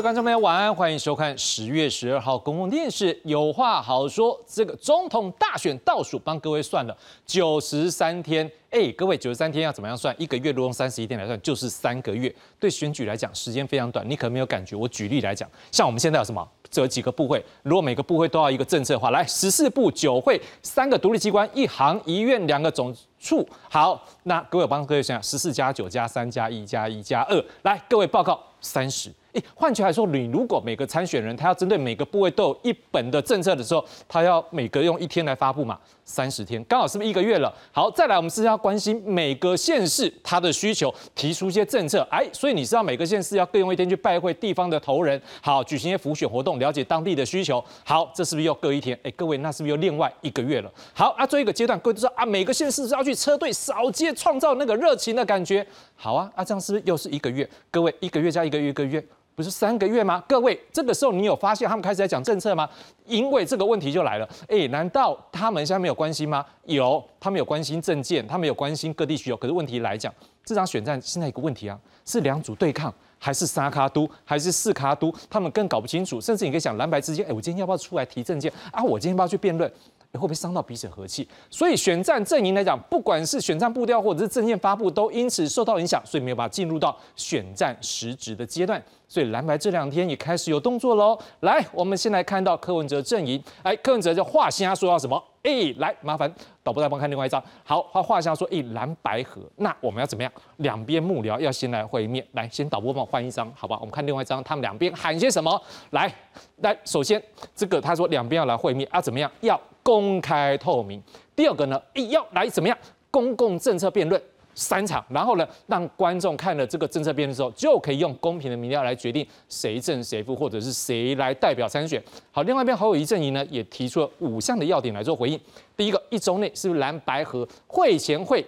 位观众朋友，晚安，欢迎收看十月十二号公共电视《有话好说》。这个总统大选倒数，帮各位算了九十三天。哎，各位九十三天要怎么样算？一个月如用三十一天来算，就是三个月。对选举来讲，时间非常短，你可能没有感觉。我举例来讲，像我们现在有什么？这几个部会，如果每个部会都要一个政策的话，来十四部九会，三个独立机关，一行一院两个总处。好，那各位帮各位想想，十四加九加三加一加一加二，来，各位报告三十。诶，换句话说，你如果每个参选人他要针对每个部位都有一本的政策的时候，他要每个用一天来发布嘛，三十天，刚好是不是一个月了？好，再来，我们是要关心每个县市他的需求，提出一些政策。哎，所以你是要每个县市要各用一天去拜会地方的头人，好，举行一些辅选活动，了解当地的需求。好，这是不是又各一天？哎，各位，那是不是又另外一个月了？好，啊，最后一个阶段，各位都说啊，每个县市是要去车队扫街，创造那个热情的感觉。好啊，啊，这样是不是又是一个月？各位，一个月加一个月，一个月。不是三个月吗？各位，这个时候你有发现他们开始在讲政策吗？因为这个问题就来了，哎，难道他们现在没有关心吗？有，他们有关心政见，他们有关心各地需求。可是问题来讲，这场选战现在一个问题啊，是两组对抗，还是三卡都，还是四卡都？他们更搞不清楚。甚至你可以想蓝白之间，哎，我今天要不要出来提政见啊？我今天要不要去辩论？会不会伤到彼此和气？所以选战阵营来讲，不管是选战步调或者是政见发布，都因此受到影响，所以没有办法进入到选战实质的阶段。所以蓝白这两天也开始有动作喽。来，我们先来看到柯文哲阵营，哎，柯文哲就画虾说要什么？哎，来，麻烦导播再帮看另外一张。好，画画像说，哎，蓝白河，那我们要怎么样？两边幕僚要先来会面。来，先导播帮我换一张，好吧？我们看另外一张，他们两边喊些什么？来，来，首先这个他说两边要来会面啊，怎么样？要。公开透明。第二个呢，要来怎么样？公共政策辩论三场，然后呢，让观众看了这个政策辩论之后，就可以用公平的民调来决定谁胜谁负，或者是谁来代表参选。好，另外一边侯友谊阵营呢，也提出了五项的要点来做回应。第一个，一周内是不是蓝白合会前会？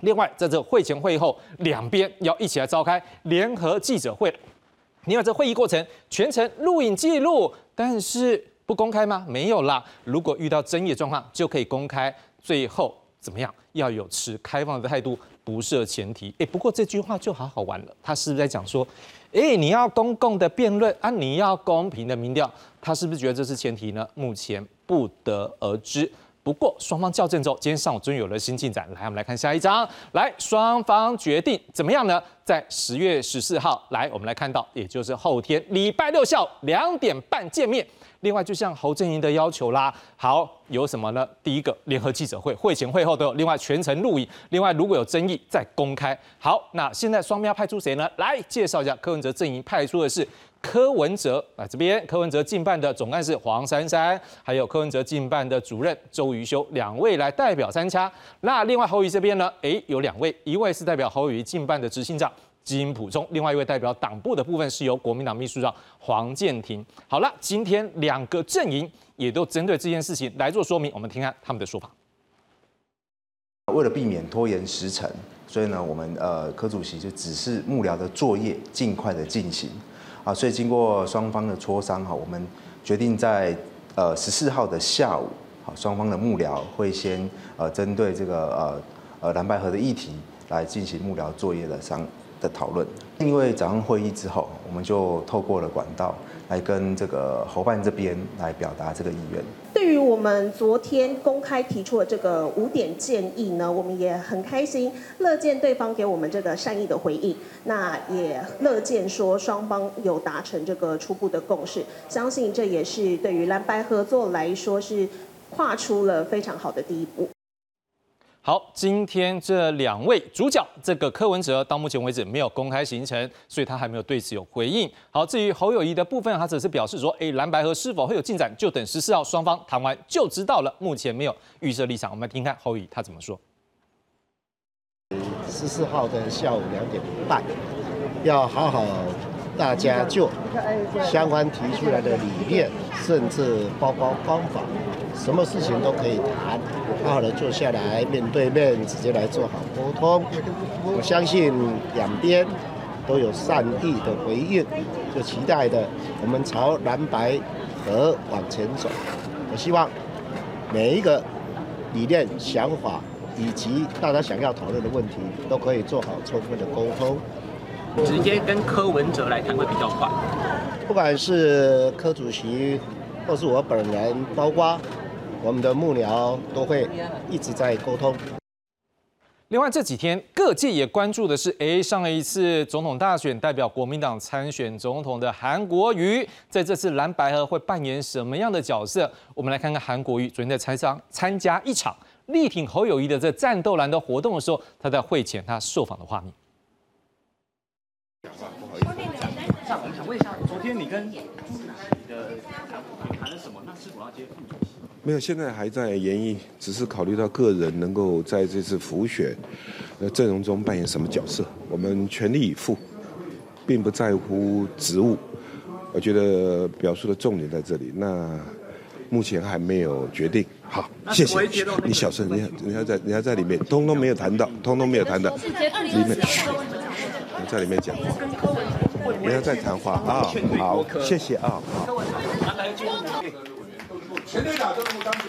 另外，在这会前会后，两边要一起来召开联合记者会。另外，这会议过程全程录影记录，但是。不公开吗？没有啦。如果遇到争议的状况，就可以公开。最后怎么样？要有持开放的态度，不设前提。哎，不过这句话就好好玩了。他是不是在讲说，哎，你要公共的辩论啊，你要公平的民调？他是不是觉得这是前提呢？目前不得而知。不过双方校正之后，今天上午终于有了新进展。来，我们来看下一章。来，双方决定怎么样呢？在十月十四号，来，我们来看到，也就是后天礼拜六下午两点半见面。另外，就像侯振营的要求啦，好，有什么呢？第一个，联合记者会，会前会后都有。另外，全程录影。另外，如果有争议，再公开。好，那现在双方要派出谁呢？来介绍一下，柯文哲阵营派出的是柯文哲啊，这边柯文哲进办的总干事黄珊珊，还有柯文哲进办的主任周瑜修两位来代表参加。那另外侯宇这边呢？诶，有两位，一位是代表侯宇进办的执行长。金普中，另外一位代表党部的部分是由国民党秘书长黄建庭。好了，今天两个阵营也都针对这件事情来做说明，我们听看他们的说法。为了避免拖延时程，所以呢，我们呃柯主席就指示幕僚的作业尽快的进行啊。所以经过双方的磋商哈，我们决定在呃十四号的下午，好，双方的幕僚会先呃针对这个呃呃蓝白河的议题来进行幕僚作业的商。的讨论，因为早上会议之后，我们就透过了管道来跟这个侯办这边来表达这个意愿。对于我们昨天公开提出的这个五点建议呢，我们也很开心，乐见对方给我们这个善意的回应。那也乐见说双方有达成这个初步的共识，相信这也是对于蓝白合作来说是跨出了非常好的第一步。好，今天这两位主角，这个柯文哲到目前为止没有公开行程，所以他还没有对此有回应。好，至于侯友谊的部分，他只是表示说，哎，蓝白河是否会有进展，就等十四号双方谈完就知道了。目前没有预设立场，我们来听看侯友谊他怎么说。十四号的下午两点半，要好好大家就相关提出来的理念，甚至包括方法。什么事情都可以谈，好好的坐下来面对面，直接来做好沟通。我相信两边都有善意的回应，就期待的我们朝蓝白河往前走。我希望每一个理念、想法以及大家想要讨论的问题，都可以做好充分的沟通。直接跟柯文哲来谈会比较快。不管是柯主席，或是我本人，包括我们的幕僚，都会一直在沟通。另外这几天各界也关注的是，哎，上一次总统大选代表国民党参选总统的韩国瑜，在这次蓝白河会扮演什么样的角色？我们来看看韩国瑜昨天在参商参加一场力挺侯友谊的这战斗蓝的活动的时候，他在会前他受访的画面。上，我们想问一下，昨天你跟朱主席的谈了什么？那是否要接副主席？没有，现在还在研议，只是考虑到个人能够在这次浮选的阵容中扮演什么角色，我们全力以赴，并不在乎职务。我觉得表述的重点在这里，那目前还没有决定。好，谢谢。你小声，你你要在你要在里面，通通没有谈到，通通没有谈到，里面，你在里面讲话，不要再谈话啊。好，谢谢啊。好。全队长都能够当选。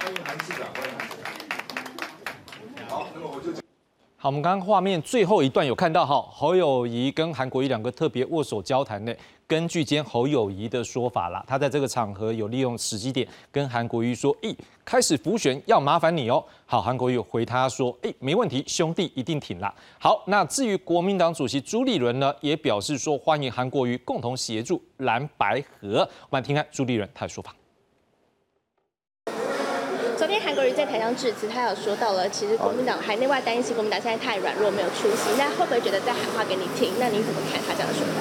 欢迎韩市长，欢迎韩市长。好，那么我就。好，我们刚刚画面最后一段有看到哈，侯友谊跟韩国瑜两个特别握手交谈呢。根据今天侯友谊的说法啦，他在这个场合有利用时机点跟韩国瑜说：“咦，开始浮选要麻烦你哦。”好，韩国瑜回他说：“哎，没问题，兄弟一定挺啦。”好，那至于国民党主席朱立伦呢，也表示说欢迎韩国瑜共同协助蓝白河。我们听看朱立伦他的说法。昨天韩国瑜在台上致辞，他有说到了，其实国民党海内外担心国民党现在太软弱，没有出息。那会不会觉得在喊话给你听？那你怎么看他这样的说法？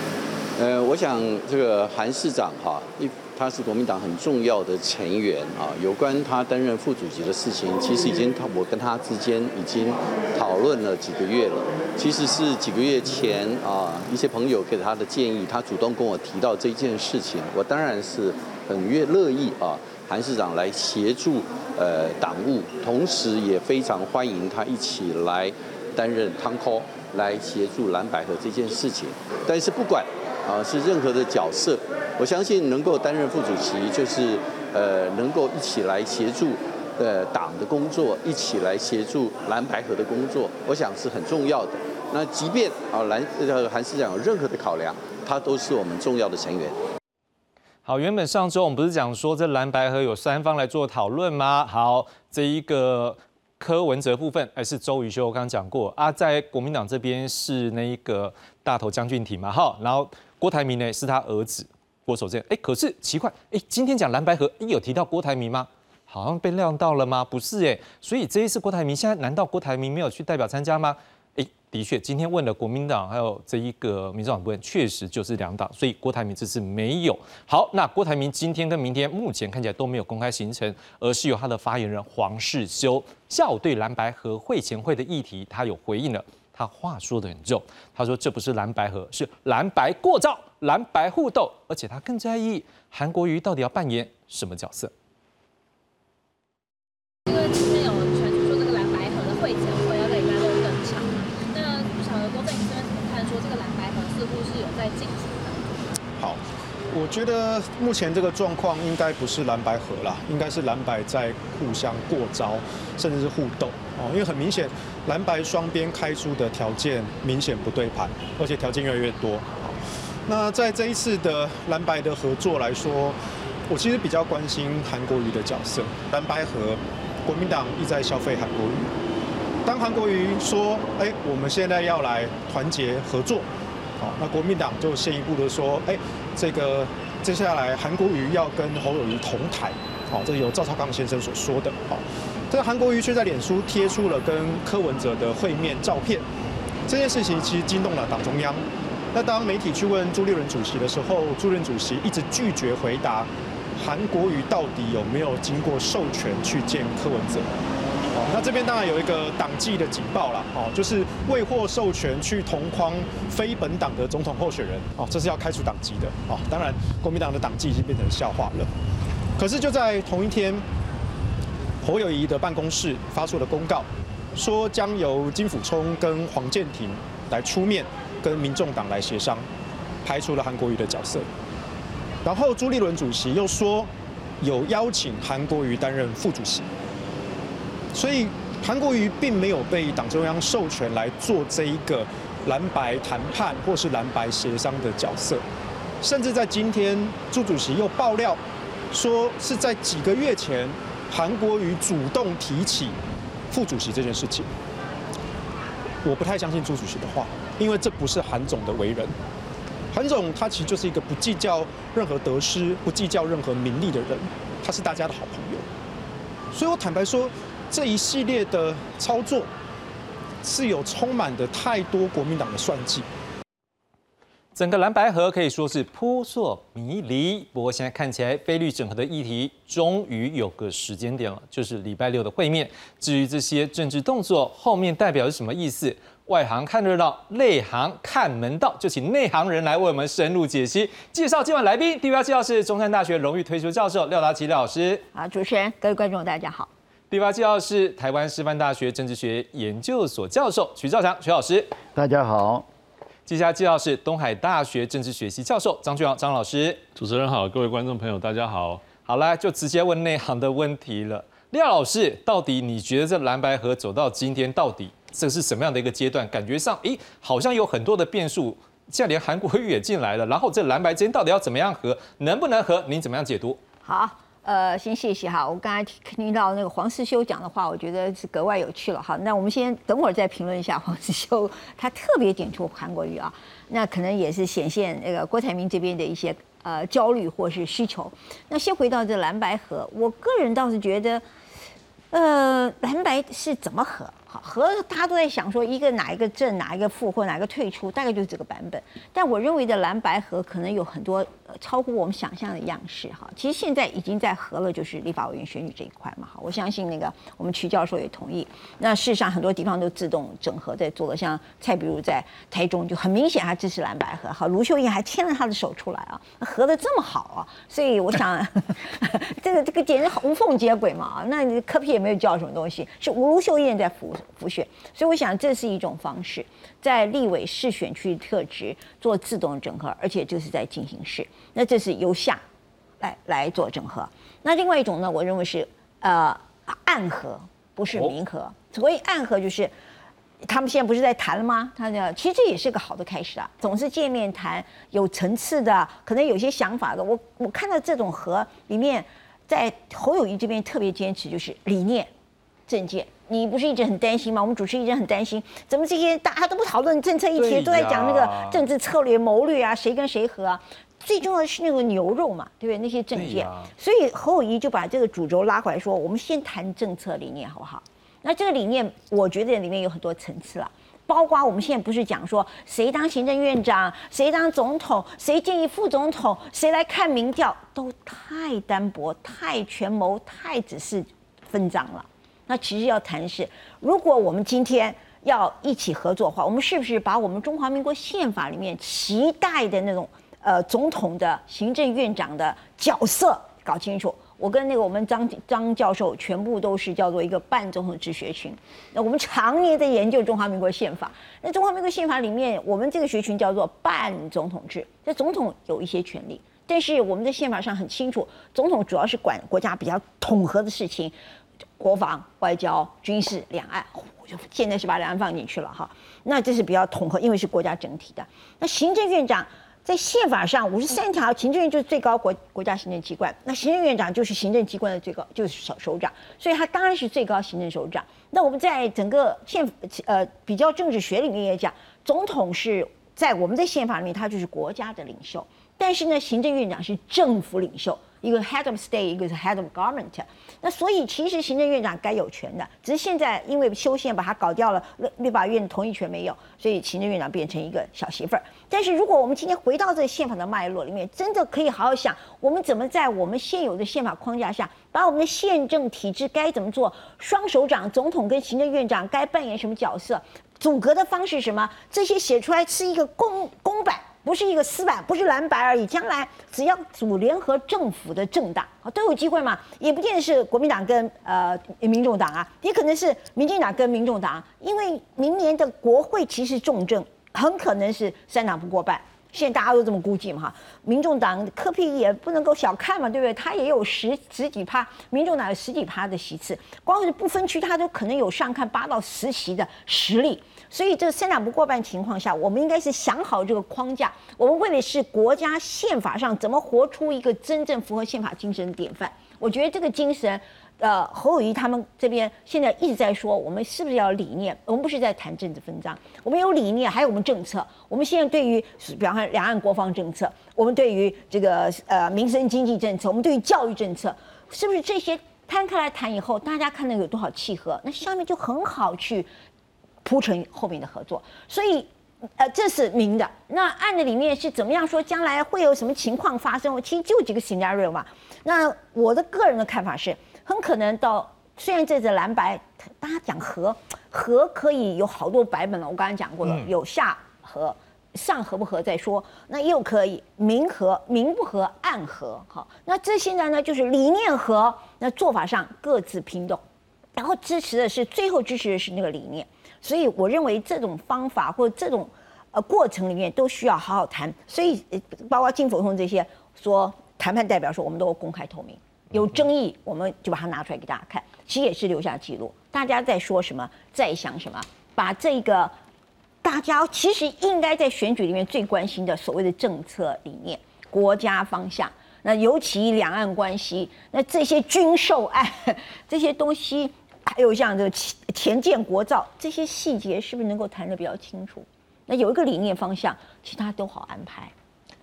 呃，我想这个韩市长哈，一他是国民党很重要的成员啊。有关他担任副主席的事情，其实已经他我跟他之间已经讨论了几个月了。其实是几个月前啊，一些朋友给他的建议，他主动跟我提到这件事情，我当然是很乐乐意啊，韩市长来协助呃党务，同时也非常欢迎他一起来担任汤 call 来协助蓝百合这件事情。但是不管。啊，是任何的角色，我相信能够担任副主席，就是呃，能够一起来协助呃党的工作，一起来协助蓝白河的工作，我想是很重要的。那即便啊蓝呃韩市长有任何的考量，他都是我们重要的成员。好，原本上周我们不是讲说这蓝白河有三方来做讨论吗？好，这一个柯文哲部分，还是周瑜修刚刚讲过啊，在国民党这边是那一个大头江俊廷嘛，哈，然后。郭台铭呢是他儿子郭守正，哎，可是奇怪，哎，今天讲蓝白河，有提到郭台铭吗？好像被亮到了吗？不是哎，所以这一次郭台铭现在难道郭台铭没有去代表参加吗？的确，今天问了国民党还有这一个民主党部分，确实就是两党，所以郭台铭这次没有。好，那郭台铭今天跟明天目前看起来都没有公开行程，而是由他的发言人黄世修下午对蓝白和会前会的议题，他有回应了。他话说的很重，他说这不是蓝白和，是蓝白过招、蓝白互斗，而且他更在意韩国瑜到底要扮演什么角色。因为今天有传出说这个蓝白合的会前会要在礼拜六登场，那不晓得郭正英这边怎么看？说这个蓝白合似乎是有在进行的。好，我觉得目前这个状况应该不是蓝白合啦，应该是蓝白在互相过招，甚至是互斗哦，因为很明显。蓝白双边开出的条件明显不对盘，而且条件越来越多。那在这一次的蓝白的合作来说，我其实比较关心韩国瑜的角色。蓝白和国民党意在消费韩国瑜。当韩国瑜说：“哎，我们现在要来团结合作。”好，那国民党就先一步的说：“哎，这个接下来韩国瑜要跟侯友谊同台。”好，这是由赵少康先生所说的。好。这韩国瑜却在脸书贴出了跟柯文哲的会面照片，这件事情其实惊动了党中央。那当媒体去问朱立伦主席的时候，朱立伦主席一直拒绝回答韩国瑜到底有没有经过授权去见柯文哲。那这边当然有一个党纪的警报了，哦，就是未获授权去同框非本党的总统候选人，哦，这是要开除党籍的。哦，当然国民党的党纪已经变成笑话了。可是就在同一天。侯友谊的办公室发出了公告，说将由金辅聪跟黄建庭来出面跟民众党来协商，排除了韩国瑜的角色。然后朱立伦主席又说有邀请韩国瑜担任副主席，所以韩国瑜并没有被党中央授权来做这一个蓝白谈判或是蓝白协商的角色，甚至在今天朱主席又爆料说是在几个月前韩国瑜主动提起副主席这件事情。我不太相信朱主席的话，因为这不是韩总的为人。韩总他其实就是一个不计较任何得失、不计较任何名利的人，他是大家的好朋友。所以我坦白说，这一系列的操作是有充满的太多国民党的算计。整个蓝白河可以说是扑朔迷离，不过现在看起来，菲律整合的议题终于有个时间点了，就是礼拜六的会面。至于这些政治动作后面代表是什么意思，外行看热闹，内行看门道，就请内行人来为我们深入解析。介绍今晚来宾，第一位介绍是中山大学荣誉退休教授廖达奇廖老师。好，主持人，各位观众，大家好。第八介绍是台湾师范大学政治学研究所教授徐兆强徐老师。大家好。接下来介绍是东海大学政治学系教授张俊阳张老师。主持人好，各位观众朋友大家好。好来就直接问内行的问题了。廖老师，到底你觉得这蓝白河走到今天，到底这是什么样的一个阶段？感觉上，诶，好像有很多的变数，现在连韩国瑜也进来了。然后这蓝白之间到底要怎么样合，能不能合？您怎么样解读？好。呃，先谢谢哈。我刚才听到那个黄世修讲的话，我觉得是格外有趣了哈。那我们先等会儿再评论一下黄世修，他特别点出韩国瑜啊，那可能也是显现那个郭台铭这边的一些呃焦虑或是需求。那先回到这蓝白河，我个人倒是觉得，呃，蓝白是怎么合？和大家都在想说，一个哪一个正，哪一个负，或哪一个退出，大概就是这个版本。但我认为的蓝白合可能有很多超乎我们想象的样式哈。其实现在已经在合了，就是立法委员选举这一块嘛哈。我相信那个我们曲教授也同意。那事实上很多地方都自动整合在做了，像蔡比如在台中就很明显他支持蓝白合，好，卢秀燕还牵了他的手出来啊，合的这么好啊。所以我想，这个这个简直无缝接轨嘛啊。那你科比也没有叫什么东西，是卢秀燕在扶。复选，所以我想这是一种方式，在立委市选区特质做自动整合，而且就是在进行式，那这是由下来来做整合。那另外一种呢，我认为是呃暗合，不是明合。所谓暗合，就是他们现在不是在谈了吗？他的其实这也是个好的开始啊，总是见面谈，有层次的，可能有些想法的。我我看到这种和里面，在侯友谊这边特别坚持就是理念、政见。你不是一直很担心吗？我们主持一直很担心，怎么这些大家都不讨论政策议题，都在讲那个政治策略谋略啊，谁跟谁和啊？最重要的是那个牛肉嘛，对不对？那些政见，所以侯友谊就把这个主轴拉回来，说我们先谈政策理念好不好？那这个理念，我觉得里面有很多层次了，包括我们现在不是讲说谁当行政院长，谁当总统，谁建议副总统，谁来看民调，都太单薄、太权谋、太只是分赃了。那其实要谈的是，如果我们今天要一起合作的话，我们是不是把我们中华民国宪法里面期待的那种呃总统的行政院长的角色搞清楚？我跟那个我们张张教授全部都是叫做一个半总统制学群。那我们常年在研究中华民国宪法，那中华民国宪法里面，我们这个学群叫做半总统制。这总统有一些权利，但是我们的宪法上很清楚，总统主要是管国家比较统合的事情。国防、外交、军事、两岸，就现在是把两岸放进去了哈。那这是比较统合，因为是国家整体的。那行政院长在宪法上五十三条，行政院就是最高国国家行政机关，那行政院长就是行政机关的最高，就是首首长，所以他当然是最高行政首长。那我们在整个宪呃比较政治学里面也讲，总统是在我们的宪法里面，他就是国家的领袖，但是呢，行政院长是政府领袖。一个 head of state，一个是 head of government。那所以其实行政院长该有权的，只是现在因为修宪把它搞掉了，立立法院同意权没有，所以行政院长变成一个小媳妇儿。但是如果我们今天回到这个宪法的脉络里面，真的可以好好想，我们怎么在我们现有的宪法框架下，把我们的宪政体制该怎么做，双首长、总统跟行政院长该扮演什么角色，组阁的方式什么，这些写出来是一个公公版。不是一个死板，不是蓝白而已。将来只要组联合政府的政党啊，都有机会嘛。也不见得是国民党跟呃民众党啊，也可能是民进党跟民众党。因为明年的国会其实重政很可能是三党不过半，现在大家都这么估计嘛哈，民众党科批也不能够小看嘛，对不对？他也有十十几趴，民众党有十几趴的席次，光是不分区，他都可能有上看八到十席的实力。所以这三党不过半情况下，我们应该是想好这个框架，我们为的是国家宪法上怎么活出一个真正符合宪法精神的典范。我觉得这个精神。呃，侯友谊他们这边现在一直在说，我们是不是要理念？我们不是在谈政治分赃，我们有理念，还有我们政策。我们现在对于，比方说两岸国防政策，我们对于这个呃民生经济政策，我们对于教育政策，是不是这些摊开来谈以后，大家看到有多少契合？那下面就很好去铺成后面的合作。所以，呃，这是明的。那暗的里面是怎么样说？将来会有什么情况发生？其实就几个 scenario 嘛。那我的个人的看法是。很可能到，虽然这次蓝白，大家讲和和可以有好多版本了。我刚才讲过了，有下和上和不合再说，那又可以明和明不和暗和，好，那这现在呢就是理念和，那做法上各自拼动，然后支持的是最后支持的是那个理念，所以我认为这种方法或这种呃过程里面都需要好好谈，所以包括金否通这些说谈判代表说我们都公开透明。有争议，我们就把它拿出来给大家看，其实也是留下记录。大家在说什么，在想什么，把这个大家其实应该在选举里面最关心的所谓的政策理念、国家方向，那尤其两岸关系，那这些军售案 这些东西，还有像这个前前建国造这些细节，是不是能够谈得比较清楚？那有一个理念方向，其他都好安排。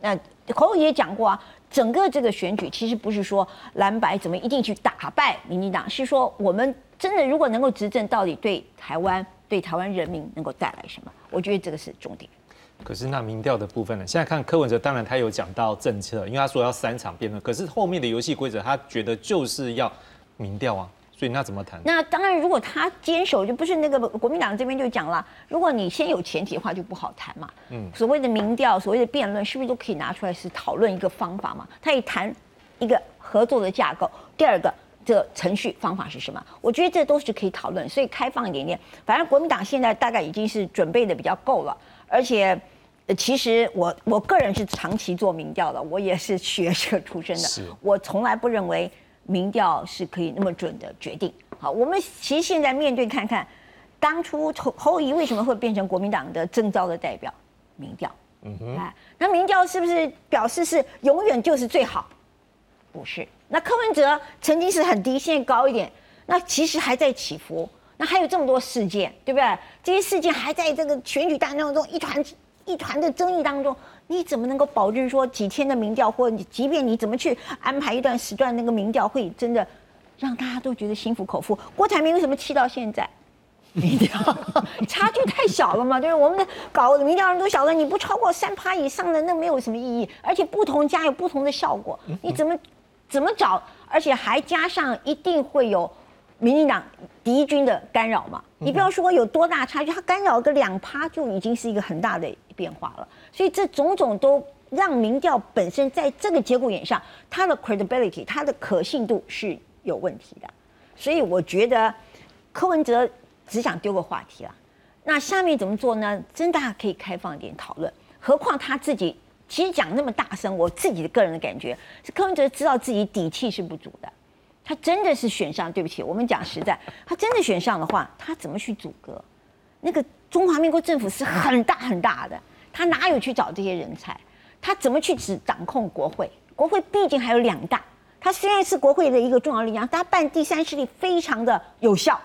那侯友也讲过啊。整个这个选举其实不是说蓝白怎么一定去打败民进党，是说我们真的如果能够执政，到底对台湾、对台湾人民能够带来什么？我觉得这个是重点。可是那民调的部分呢？现在看柯文哲，当然他有讲到政策，因为他说要三场辩论，可是后面的游戏规则，他觉得就是要民调啊。所以那怎么谈？那当然，如果他坚守，就不是那个国民党这边就讲了，如果你先有前提的话，就不好谈嘛。嗯，所谓的民调，所谓的辩论，是不是都可以拿出来是讨论一个方法嘛？他也谈一个合作的架构。第二个，这程序方法是什么？我觉得这都是可以讨论，所以开放一点点。反正国民党现在大概已经是准备的比较够了，而且其实我我个人是长期做民调的，我也是学者出身的，我从来不认为。民调是可以那么准的决定。好，我们其实现在面对看看，当初侯侯友为什么会变成国民党的征召的代表？民调，嗯哼，哎，那民调是不是表示是永远就是最好？不是。那柯文哲曾经是很低，现在高一点，那其实还在起伏。那还有这么多事件，对不对？这些事件还在这个选举大当中一团一团的争议当中。你怎么能够保证说几天的民调，或你即便你怎么去安排一段时段那个民调，会真的让大家都觉得心服口服？郭台铭为什么气到现在？民调 差距太小了嘛？对我们的搞民调人都晓得，你不超过三趴以上的，那没有什么意义。而且不同家有不同的效果，你怎么怎么找？而且还加上一定会有民进党敌军的干扰嘛？你不要说有多大差距，他干扰个两趴就已经是一个很大的变化了。所以这种种都让民调本身在这个节骨眼上，它的 credibility，它的可信度是有问题的。所以我觉得柯文哲只想丢个话题了。那下面怎么做呢？真的可以开放一点讨论。何况他自己其实讲那么大声，我自己的个人的感觉是柯文哲知道自己底气是不足的。他真的是选上，对不起，我们讲实在，他真的选上的话，他怎么去阻隔？那个中华民国政府是很大很大的。他哪有去找这些人才？他怎么去指掌控国会？国会毕竟还有两大，他虽然是国会的一个重要力量，他办第三势力非常的有效，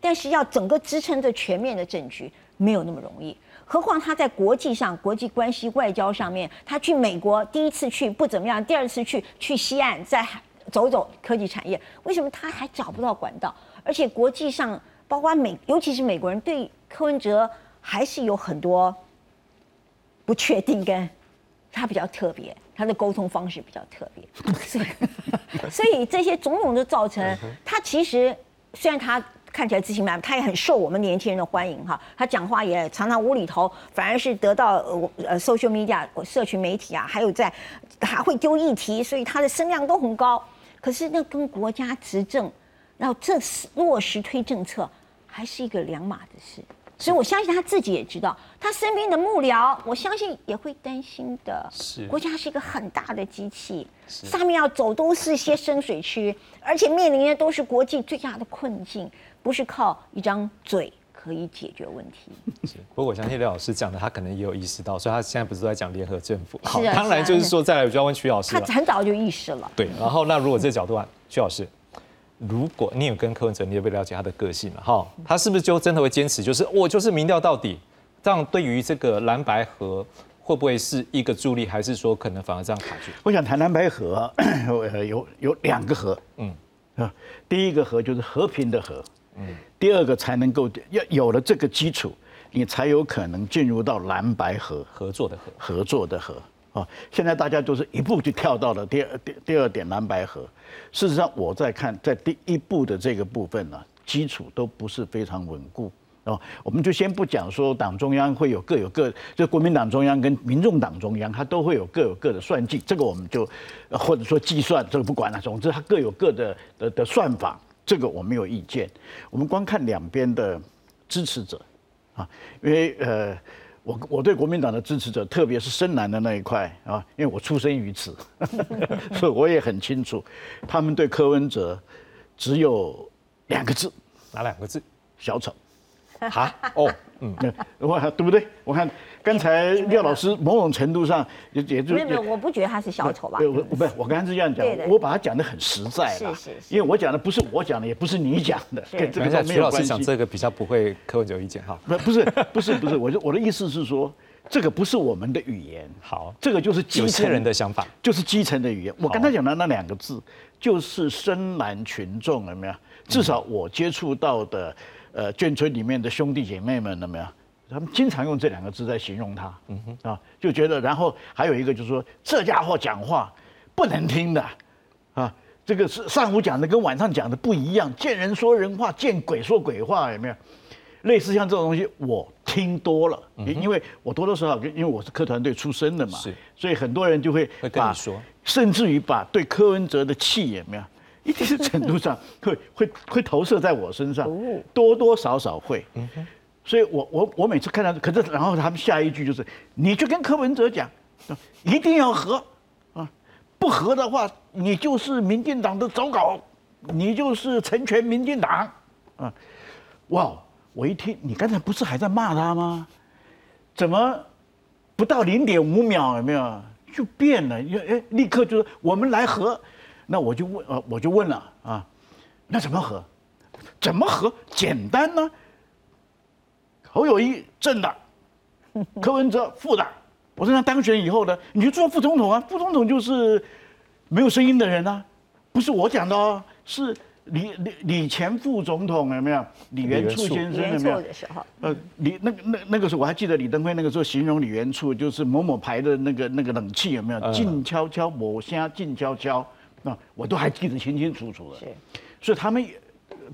但是要整个支撑着全面的政局没有那么容易。何况他在国际上、国际关系、外交上面，他去美国第一次去不怎么样，第二次去去西岸在走走科技产业，为什么他还找不到管道？而且国际上，包括美，尤其是美国人对柯文哲还是有很多。不确定，跟他比较特别，他的沟通方式比较特别，所 以所以这些种种的造成他其实虽然他看起来自信满满，他也很受我们年轻人的欢迎哈。他讲话也常常无厘头，反而是得到呃 social media 社群媒体啊，还有在还会丢议题，所以他的声量都很高。可是那跟国家执政，然后这落实推政策，还是一个两码的事。所以我相信他自己也知道，他身边的幕僚，我相信也会担心的。是国家是一个很大的机器，上面要走都是些深水区，而且面临的都是国际最大的困境，不是靠一张嘴可以解决问题。是，不过我相信廖老师讲的，他可能也有意识到，所以他现在不是都在讲联合政府。好啊当然就是说，再来我就要问曲老师他了。很早就意识了。对，然后那如果这个角度啊，曲老师，如果你有跟柯文哲，你有没有了解他的个性了？哈，他是不是就真的会坚持，就是我就是民调到底？这样对于这个蓝白河会不会是一个助力，还是说可能反而这样卡住？我想谈蓝白河，呃，有有两个河，嗯，啊，第一个河就是和平的河，嗯，第二个才能够要有了这个基础，你才有可能进入到蓝白合合作的合，合作的合。啊，现在大家都是一步就跳到了第二第第二点蓝白合。事实上，我在看在第一步的这个部分呢，基础都不是非常稳固。哦，我们就先不讲说党中央会有各有各，就国民党中央跟民众党中央，它都会有各有各的算计，这个我们就呃或者说计算，这个不管了。总之，它各有各的的的算法，这个我没有意见。我们光看两边的支持者啊，因为呃。我我对国民党的支持者，特别是深蓝的那一块啊，因为我出生于此，所以我也很清楚，他们对柯文哲只有两个字，哪两个字？小丑。啊哦，嗯，我对不对？我看刚才廖老师某种程度上也也就没有没有，我不觉得他是小丑吧？不不，我刚才是这样讲，我把他讲的很实在了，是是，因为我讲的不是我讲的，也不是你讲的，跟这个都没有关系。讲这个比较不会柯文哲有意见哈，不不是不是不是，我我的意思是说，这个不是我们的语言，好，这个就是基层人的想法，就是基层的语言。我刚才讲的那两个字，就是深蓝群众有没有？至少我接触到的。呃，眷村里面的兄弟姐妹们，有没有？他们经常用这两个字在形容他，嗯哼啊，就觉得，然后还有一个就是说，这家伙讲话不能听的，啊，这个是上午讲的跟晚上讲的不一样，见人说人话，见鬼说鬼话，有没有？类似像这种东西，我听多了，因为我多多少少，因为我是科团队出身的嘛，是，所以很多人就会会跟你说，甚至于把对柯文哲的气也没有？一定程度上 会会会投射在我身上，多多少少会。所以我我我每次看到，可是然后他们下一句就是，你去跟柯文哲讲，一定要和啊，不和的话，你就是民进党的走狗，你就是成全民进党啊！哇，我一听，你刚才不是还在骂他吗？怎么不到零点五秒有没有就变了？哎，立刻就是我们来和。那我就问，呃，我就问了啊，那怎么和？怎么和？简单呢。侯友谊正的，柯文哲副的。我说他当选以后呢，你就做副总统啊。副总统就是没有声音的人啊，不是我讲的哦，是李李李前副总统有没有？李元簇先生有没有？的时候，呃，李那那那个时候我还记得李登辉那个时候形容李元簇就是某某牌的那个那个冷气有没有？静悄悄，抹虾静悄悄。那我都还记得清清楚楚的，所以他们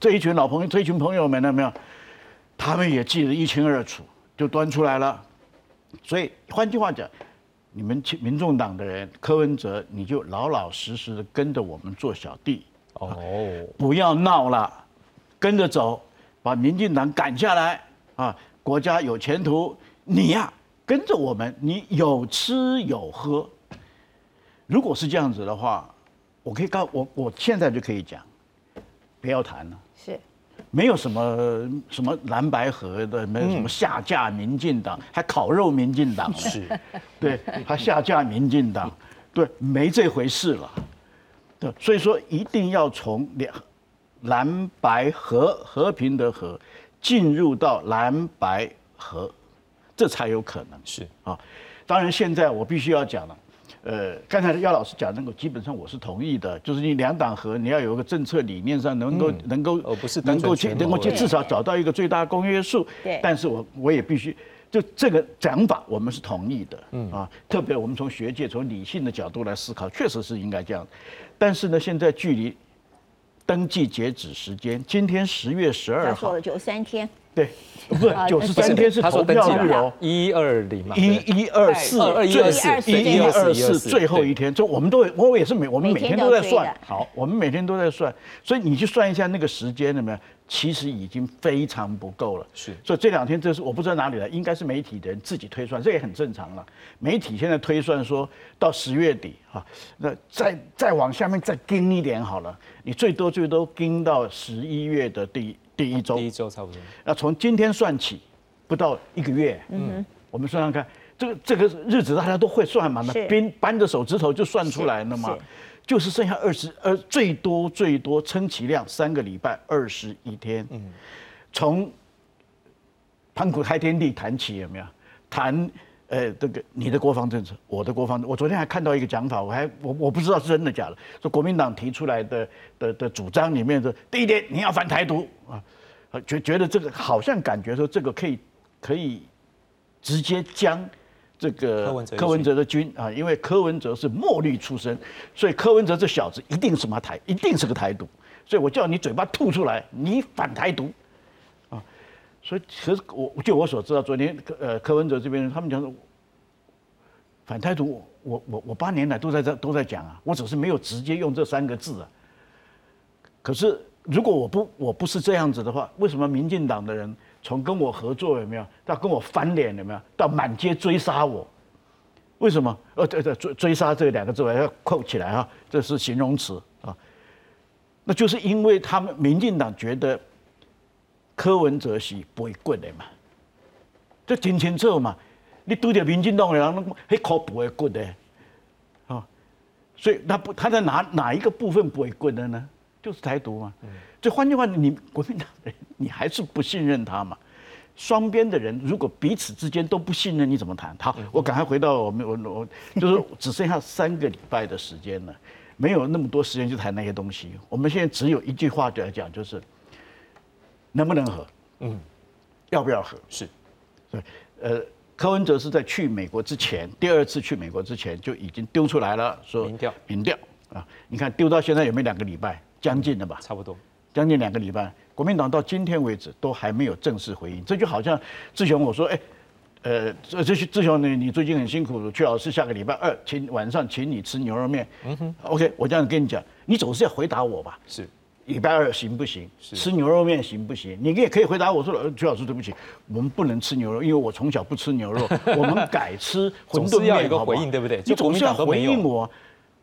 这一群老朋友，这一群朋友们，有没有？他们也记得一清二楚，就端出来了。所以换句话讲，你们民众党的人，柯文哲，你就老老实实的跟着我们做小弟哦，不要闹了，跟着走，把民进党赶下来啊！国家有前途，你呀跟着我们，你有吃有喝。如果是这样子的话，我可以告我，我现在就可以讲，不要谈了。是，没有什么什么蓝白河的，没有什么下架民进党，还烤肉民进党是，对，还下架民进党，对，没这回事了。对，所以说一定要从两蓝白和和平的和进入到蓝白和，这才有可能是啊。当然，现在我必须要讲了。呃，刚才姚老师讲那个，基本上我是同意的，就是你两党和你要有一个政策理念上能够能够，哦不是能够去能够去至少找到一个最大公约数。对。但是我我也必须，就这个讲法我们是同意的。嗯啊，特别我们从学界从理性的角度来思考，确实是应该这样。但是呢，现在距离登记截止时间，今天十月十二号。说了九三天。对，不是九十三天是投票日哦，一二零嘛，一一二四，二一二四，一一二四最后一天，就我们都我也是每我们每天都在算，好，我们每天都在算，所以你去算一下那个时间，怎么样？其实已经非常不够了。是，所以这两天这是我不知道哪里来，应该是媒体的人自己推算，这也很正常了。媒体现在推算说到十月底哈，那再再往下面再盯一点好了，你最多最多盯到十一月的第第一周，第一周差不多。那从今天算起，不到一个月，嗯，我们算算看，这个这个日子大家都会算嘛，那边扳着手指头就算出来了嘛。就是剩下二十，呃，最多最多撑起量三个礼拜，二十一天。嗯，从盘古开天地谈起有没有？谈，呃，这个你的国防政策，我的国防，我昨天还看到一个讲法，我还我我不知道是真的假的，说国民党提出来的的的主张里面的第一点，你要反台独啊，觉觉得这个好像感觉说这个可以可以直接将。这个柯文哲的军啊，因为柯文哲是墨绿出身，所以柯文哲这小子一定是嘛台，一定是个台独，所以我叫你嘴巴吐出来，你反台独啊！所以其实我就我所知道，昨天呃柯文哲这边他们讲说反台独，我我我八年来都在这都在讲啊，我只是没有直接用这三个字啊。可是如果我不我不是这样子的话，为什么民进党的人？从跟我合作有没有到跟我翻脸有没有到满街追杀我？为什么？呃，对对，追追杀这两个字我要扣起来啊，这是形容词啊。那就是因为他们民进党觉得柯文哲是不会滚的嘛，这真清楚嘛。你对着民进党的人，那可不会滚的啊。所以他不他在哪哪一个部分不会滚的呢？就是台独嘛。这换句话，你国民党人，你还是不信任他嘛？双边的人如果彼此之间都不信任，你怎么谈？好，我赶快回到我们我我就是只剩下三个礼拜的时间了，没有那么多时间去谈那些东西。我们现在只有一句话就来讲，就是能不能和？嗯，要不要和？是，对，呃，柯文哲是在去美国之前，第二次去美国之前就已经丢出来了，说民调，民调啊，你看丢到现在有没有两个礼拜？将近了吧？差不多。将近两个礼拜，国民党到今天为止都还没有正式回应。这就好像志雄我说，哎，呃，这这志雄你你最近很辛苦，最好是下个礼拜二请晚上请你吃牛肉面。嗯哼，OK，我这样跟你讲，你总是要回答我吧？是，礼拜二行不行？吃牛肉面行不行？你也可以回答我说，呃，邱老师对不起，我们不能吃牛肉，因为我从小不吃牛肉，我们改吃馄饨面。要一个回应，对不对？你总是要回应我。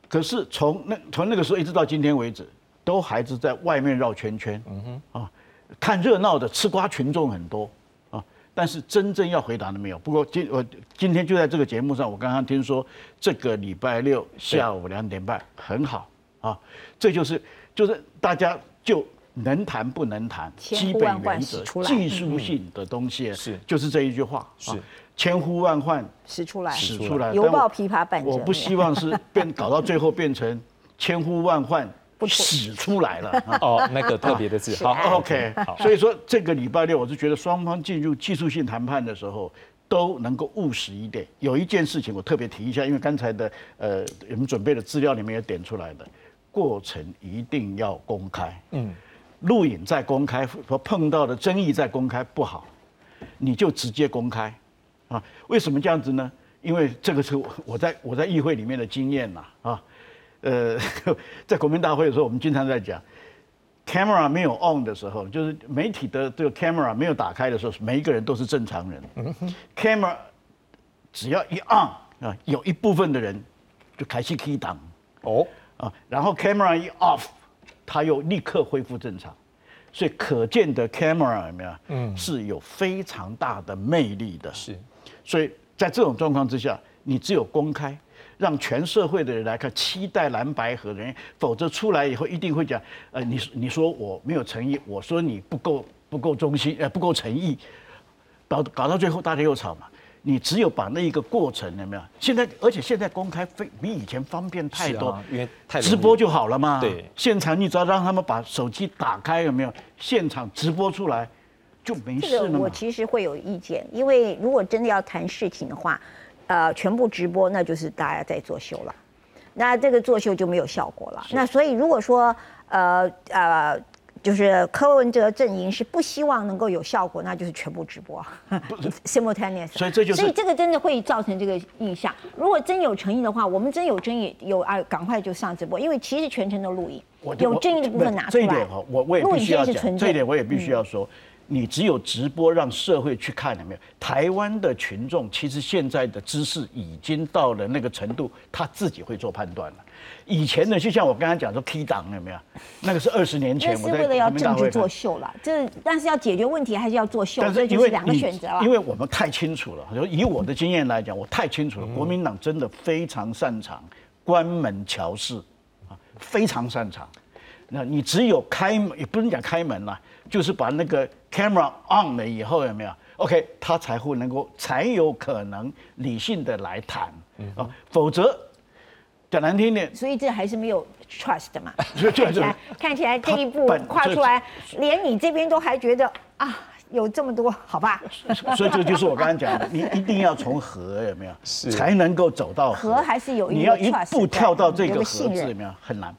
可是从那从那个时候一直到今天为止。都还是在外面绕圈圈，嗯哼啊，看热闹的吃瓜群众很多啊，但是真正要回答的没有。不过今我今天就在这个节目上，我刚刚听说这个礼拜六下午两点半很好啊，这就是就是大家就能谈不能谈，基本原则、技术性的东西是。就是这一句话是。千呼万唤使出来。使出来，犹抱琵琶半遮我不希望是变搞到最后变成千呼万唤。使出来了哦，那个特别的字。好，OK。所以说这个礼拜六，我是觉得双方进入技术性谈判的时候都能够务实一点。有一件事情我特别提一下，因为刚才的呃我们准备的资料里面也点出来的，过程一定要公开。嗯，录影再公开和碰到的争议再公开不好，你就直接公开啊？为什么这样子呢？因为这个是我在我在议会里面的经验呐啊。呃，在国民大会的时候，我们经常在讲，camera 没有 on 的时候，就是媒体的这个 camera 没有打开的时候，每一个人都是正常人。camera 只要一 on 啊，有一部分的人就开始 key 档哦啊，然后 camera 一 off，它又立刻恢复正常，所以可见的 camera 有没有？嗯，是有非常大的魅力的。是，所以在这种状况之下，你只有公开。让全社会的人来看，期待蓝白和人，否则出来以后一定会讲，呃，你你说我没有诚意，我说你不够不够忠心，呃，不够诚意，搞搞到最后大家又吵嘛。你只有把那一个过程有没有？现在而且现在公开非比以前方便太多，因为太直播就好了嘛。对，现场你只要让他们把手机打开有没有？现场直播出来就没事了我其实会有意见，因为如果真的要谈事情的话。呃，全部直播那就是大家在作秀了，那这个作秀就没有效果了。那所以如果说呃呃就是柯文哲阵营是不希望能够有效果，那就是全部直播，simultaneous。所以这就是所以这个真的会造成这个印象。如果真有诚意的话，我们真有争议有啊，赶快就上直播，因为其实全程都录影，有争议的部分拿出来。这一点哈，我我也必须要讲，这一点我也必须要说。你只有直播让社会去看，有没有？台湾的群众其实现在的知识已经到了那个程度，他自己会做判断了。以前呢，就像我刚才讲说 K 档有没有？那个是二十年前，那是为了要政治作秀了。这但是要解决问题，还是要作秀？所以就是两个选择了。因为我们太清楚了，就以我的经验来讲，我太清楚了。国民党真的非常擅长关门桥事啊，非常擅长。那你只有开门，也不能讲开门了，就是把那个 camera on 了以后，有没有？OK，他才会能够，才有可能理性的来谈啊，否则讲难听点，所以这还是没有 trust 嘛。看起来，看起来这一步跨出来，连你这边都还觉得啊，有这么多，好吧？所以这就是我刚刚讲的，你一定要从和有没有，才能够走到和，还是有你要一步跳到这个和字有没有？很难。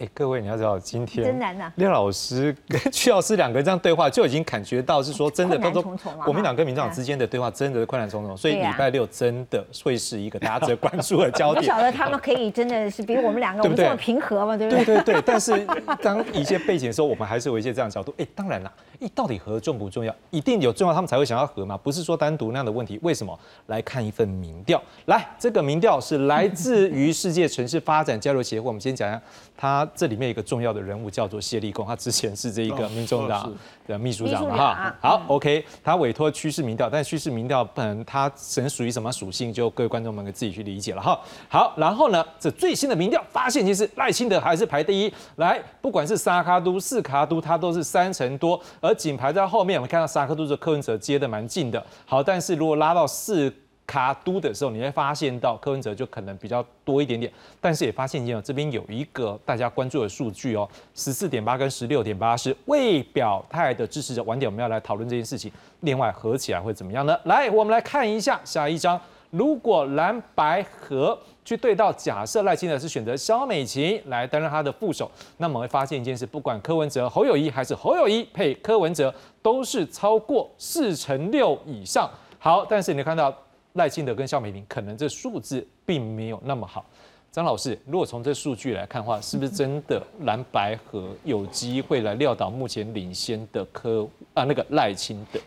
哎，各位，你要知道，今天真难呐！廖老师跟 曲老师两个人这样对话，就已经感觉到是说真的，都说国民党跟民进党之间的对话真的是困难重重，所以礼拜六真的会是一个大家值得关注的焦点。不晓得他们可以真的是比我们两个我们这么平和吗？对不对？对对对。但是当一些背景的时候，我们还是有一些这样的角度。哎，当然了，哎，到底和重不重要？一定有重要，他们才会想要和嘛，不是说单独那样的问题。为什么？来看一份民调，来，这个民调是来自于世界城市发展交流协会。我们先讲一下，它这里面一个重。要的人物叫做谢立功，他之前是这一个民众党的秘书长嘛哈。好，OK，他委托趋势民调，但趋势民调本它能属于什么属性，就各位观众们可自己去理解了哈。好，然后呢，这最新的民调发现，其实赖清德还是排第一。来，不管是沙卡都、四卡都，它都是三成多，而紧排在后面。我们看到沙卡都是柯文哲接的蛮近的。好，但是如果拉到四。卡都的时候，你会发现到柯文哲就可能比较多一点点，但是也发现有这边有一个大家关注的数据哦，十四点八跟十六点八是未表态的支持者。晚点我们要来讨论这件事情，另外合起来会怎么样呢？来，我们来看一下下一张，如果蓝白合去对到，假设赖清德是选择肖美琴来担任他的副手，那么会发现一件事，不管柯文哲、侯友谊还是侯友谊配柯文哲，都是超过四成六以上。好，但是你看到。赖清德跟肖美玲可能这数字并没有那么好。张老师，如果从这数据来看的话，是不是真的蓝白河有机会来撂倒目前领先的科啊那个赖清德？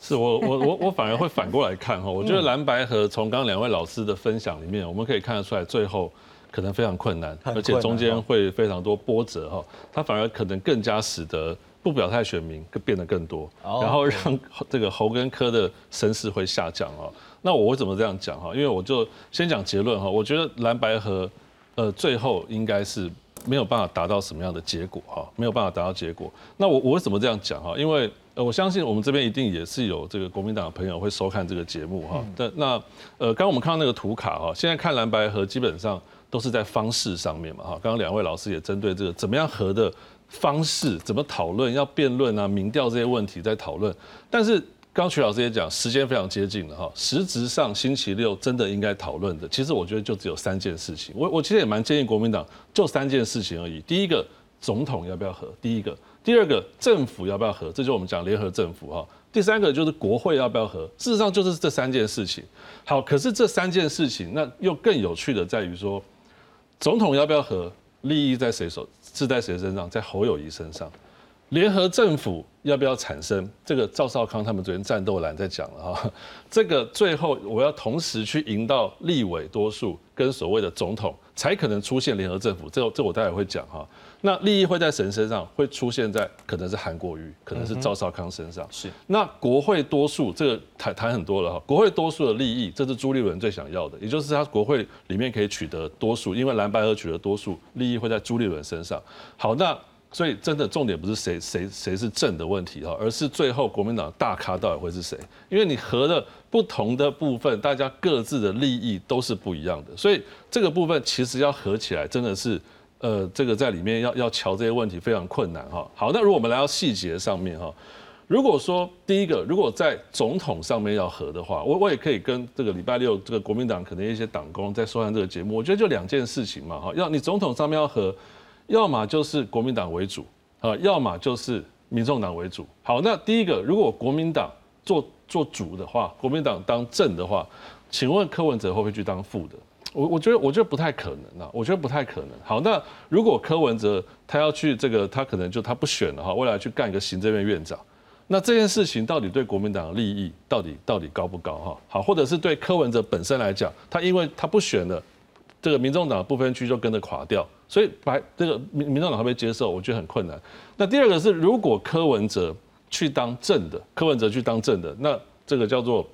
是我我我我反而会反过来看哈，我觉得蓝白河从刚刚两位老师的分享里面，我们可以看得出来，最后可能非常困难，而且中间会非常多波折哈，它反而可能更加使得不表态选民更变得更多，然后让这个侯跟科的声势会下降哦。那我为什么这样讲哈？因为我就先讲结论哈。我觉得蓝白河，呃，最后应该是没有办法达到什么样的结果哈，没有办法达到结果。那我我为什么这样讲哈？因为呃，我相信我们这边一定也是有这个国民党的朋友会收看这个节目哈。但那呃，刚刚我们看到那个图卡哈，现在看蓝白河基本上都是在方式上面嘛哈。刚刚两位老师也针对这个怎么样合的方式，怎么讨论，要辩论啊、民调这些问题在讨论，但是。刚曲老师也讲，时间非常接近了哈。实质上，星期六真的应该讨论的，其实我觉得就只有三件事情。我我其实也蛮建议国民党就三件事情而已。第一个，总统要不要和？第一个，第二个，政府要不要和？这就我们讲联合政府哈。第三个就是国会要不要和？事实上就是这三件事情。好，可是这三件事情，那又更有趣的在于说，总统要不要和？利益在谁手？是在谁身上？在侯友谊身上。联合政府要不要产生？这个赵少康他们昨天战斗栏在讲了哈，这个最后我要同时去赢到立委多数跟所谓的总统，才可能出现联合政府。这这我待会会讲哈。那利益会在谁身上？会出现在可能是韩国瑜，可能是赵少康身上。是。那国会多数这个谈谈很多了哈，国会多数的利益，这是朱立伦最想要的，也就是他国会里面可以取得多数，因为蓝白合取得多数，利益会在朱立伦身上。好，那。所以真的重点不是谁谁谁是正的问题哈，而是最后国民党大咖到底会是谁？因为你合了不同的部分，大家各自的利益都是不一样的，所以这个部分其实要合起来，真的是呃，这个在里面要要瞧这些问题非常困难哈。好，那如果我们来到细节上面哈，如果说第一个，如果在总统上面要合的话，我我也可以跟这个礼拜六这个国民党可能一些党工在收看这个节目，我觉得就两件事情嘛哈，要你总统上面要合。要么就是国民党为主，啊，要么就是民众党为主。好，那第一个，如果国民党做做主的话，国民党当正的话，请问柯文哲会不会去当副的？我我觉得我觉得不太可能啊，我觉得不太可能。好，那如果柯文哲他要去这个，他可能就他不选了哈，未来去干一个行政院院长，那这件事情到底对国民党的利益到底到底高不高哈？好，或者是对柯文哲本身来讲，他因为他不选了，这个民众党部分区就跟着垮掉，所以白这个民民众党会不会接受？我觉得很困难。那第二个是，如果柯文哲去当正的，柯文哲去当正的，那这个叫做。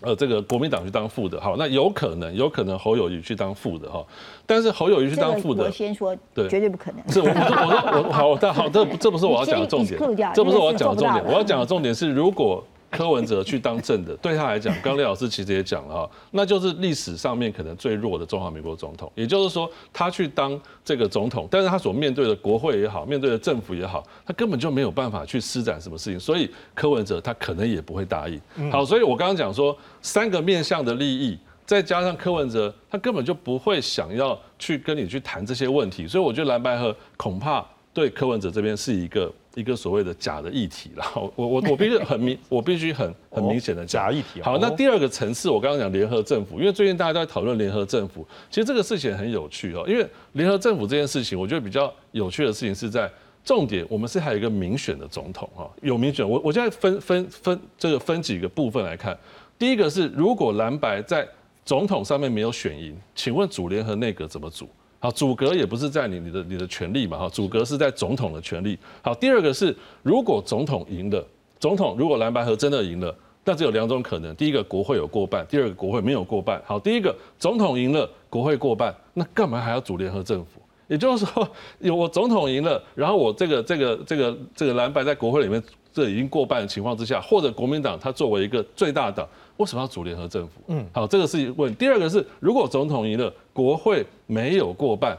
呃，这个国民党去当副的，好，那有可能，有可能侯友谊去当副的哈，但是侯友谊去当副的，我先说，对，绝对不可能。是，我我说我好，但好，这这不是我要讲的重点，这不是我要讲的重点，我要讲的重点是如果。柯文哲去当正的，对他来讲，刚廖老师其实也讲了哈，那就是历史上面可能最弱的中华民国总统。也就是说，他去当这个总统，但是他所面对的国会也好，面对的政府也好，他根本就没有办法去施展什么事情，所以柯文哲他可能也不会答应。好，所以我刚刚讲说三个面向的利益，再加上柯文哲，他根本就不会想要去跟你去谈这些问题，所以我觉得蓝白河恐怕对柯文哲这边是一个。一个所谓的假的议题了，我我我必须很明，我必须很很明显的假议题。好，那第二个层次，我刚刚讲联合政府，因为最近大家都在讨论联合政府，其实这个事情很有趣哦。因为联合政府这件事情，我觉得比较有趣的事情是在重点，我们是还有一个民选的总统哈，有民选。我我现在分分分这个分几个部分来看，第一个是如果蓝白在总统上面没有选赢，请问主联合内阁怎么组？好，阻隔也不是在你你的你的权利嘛，哈，阻隔是在总统的权利。好，第二个是，如果总统赢了，总统如果蓝白河真的赢了，那只有两种可能，第一个国会有过半，第二个国会没有过半。好，第一个总统赢了，国会过半，那干嘛还要组联合政府？也就是说，有我总统赢了，然后我这个这个这个这个蓝白在国会里面这已经过半的情况之下，或者国民党他作为一个最大党。为什么要组联合政府？嗯，好，这个是问。第二个是，如果总统赢了，国会没有过半，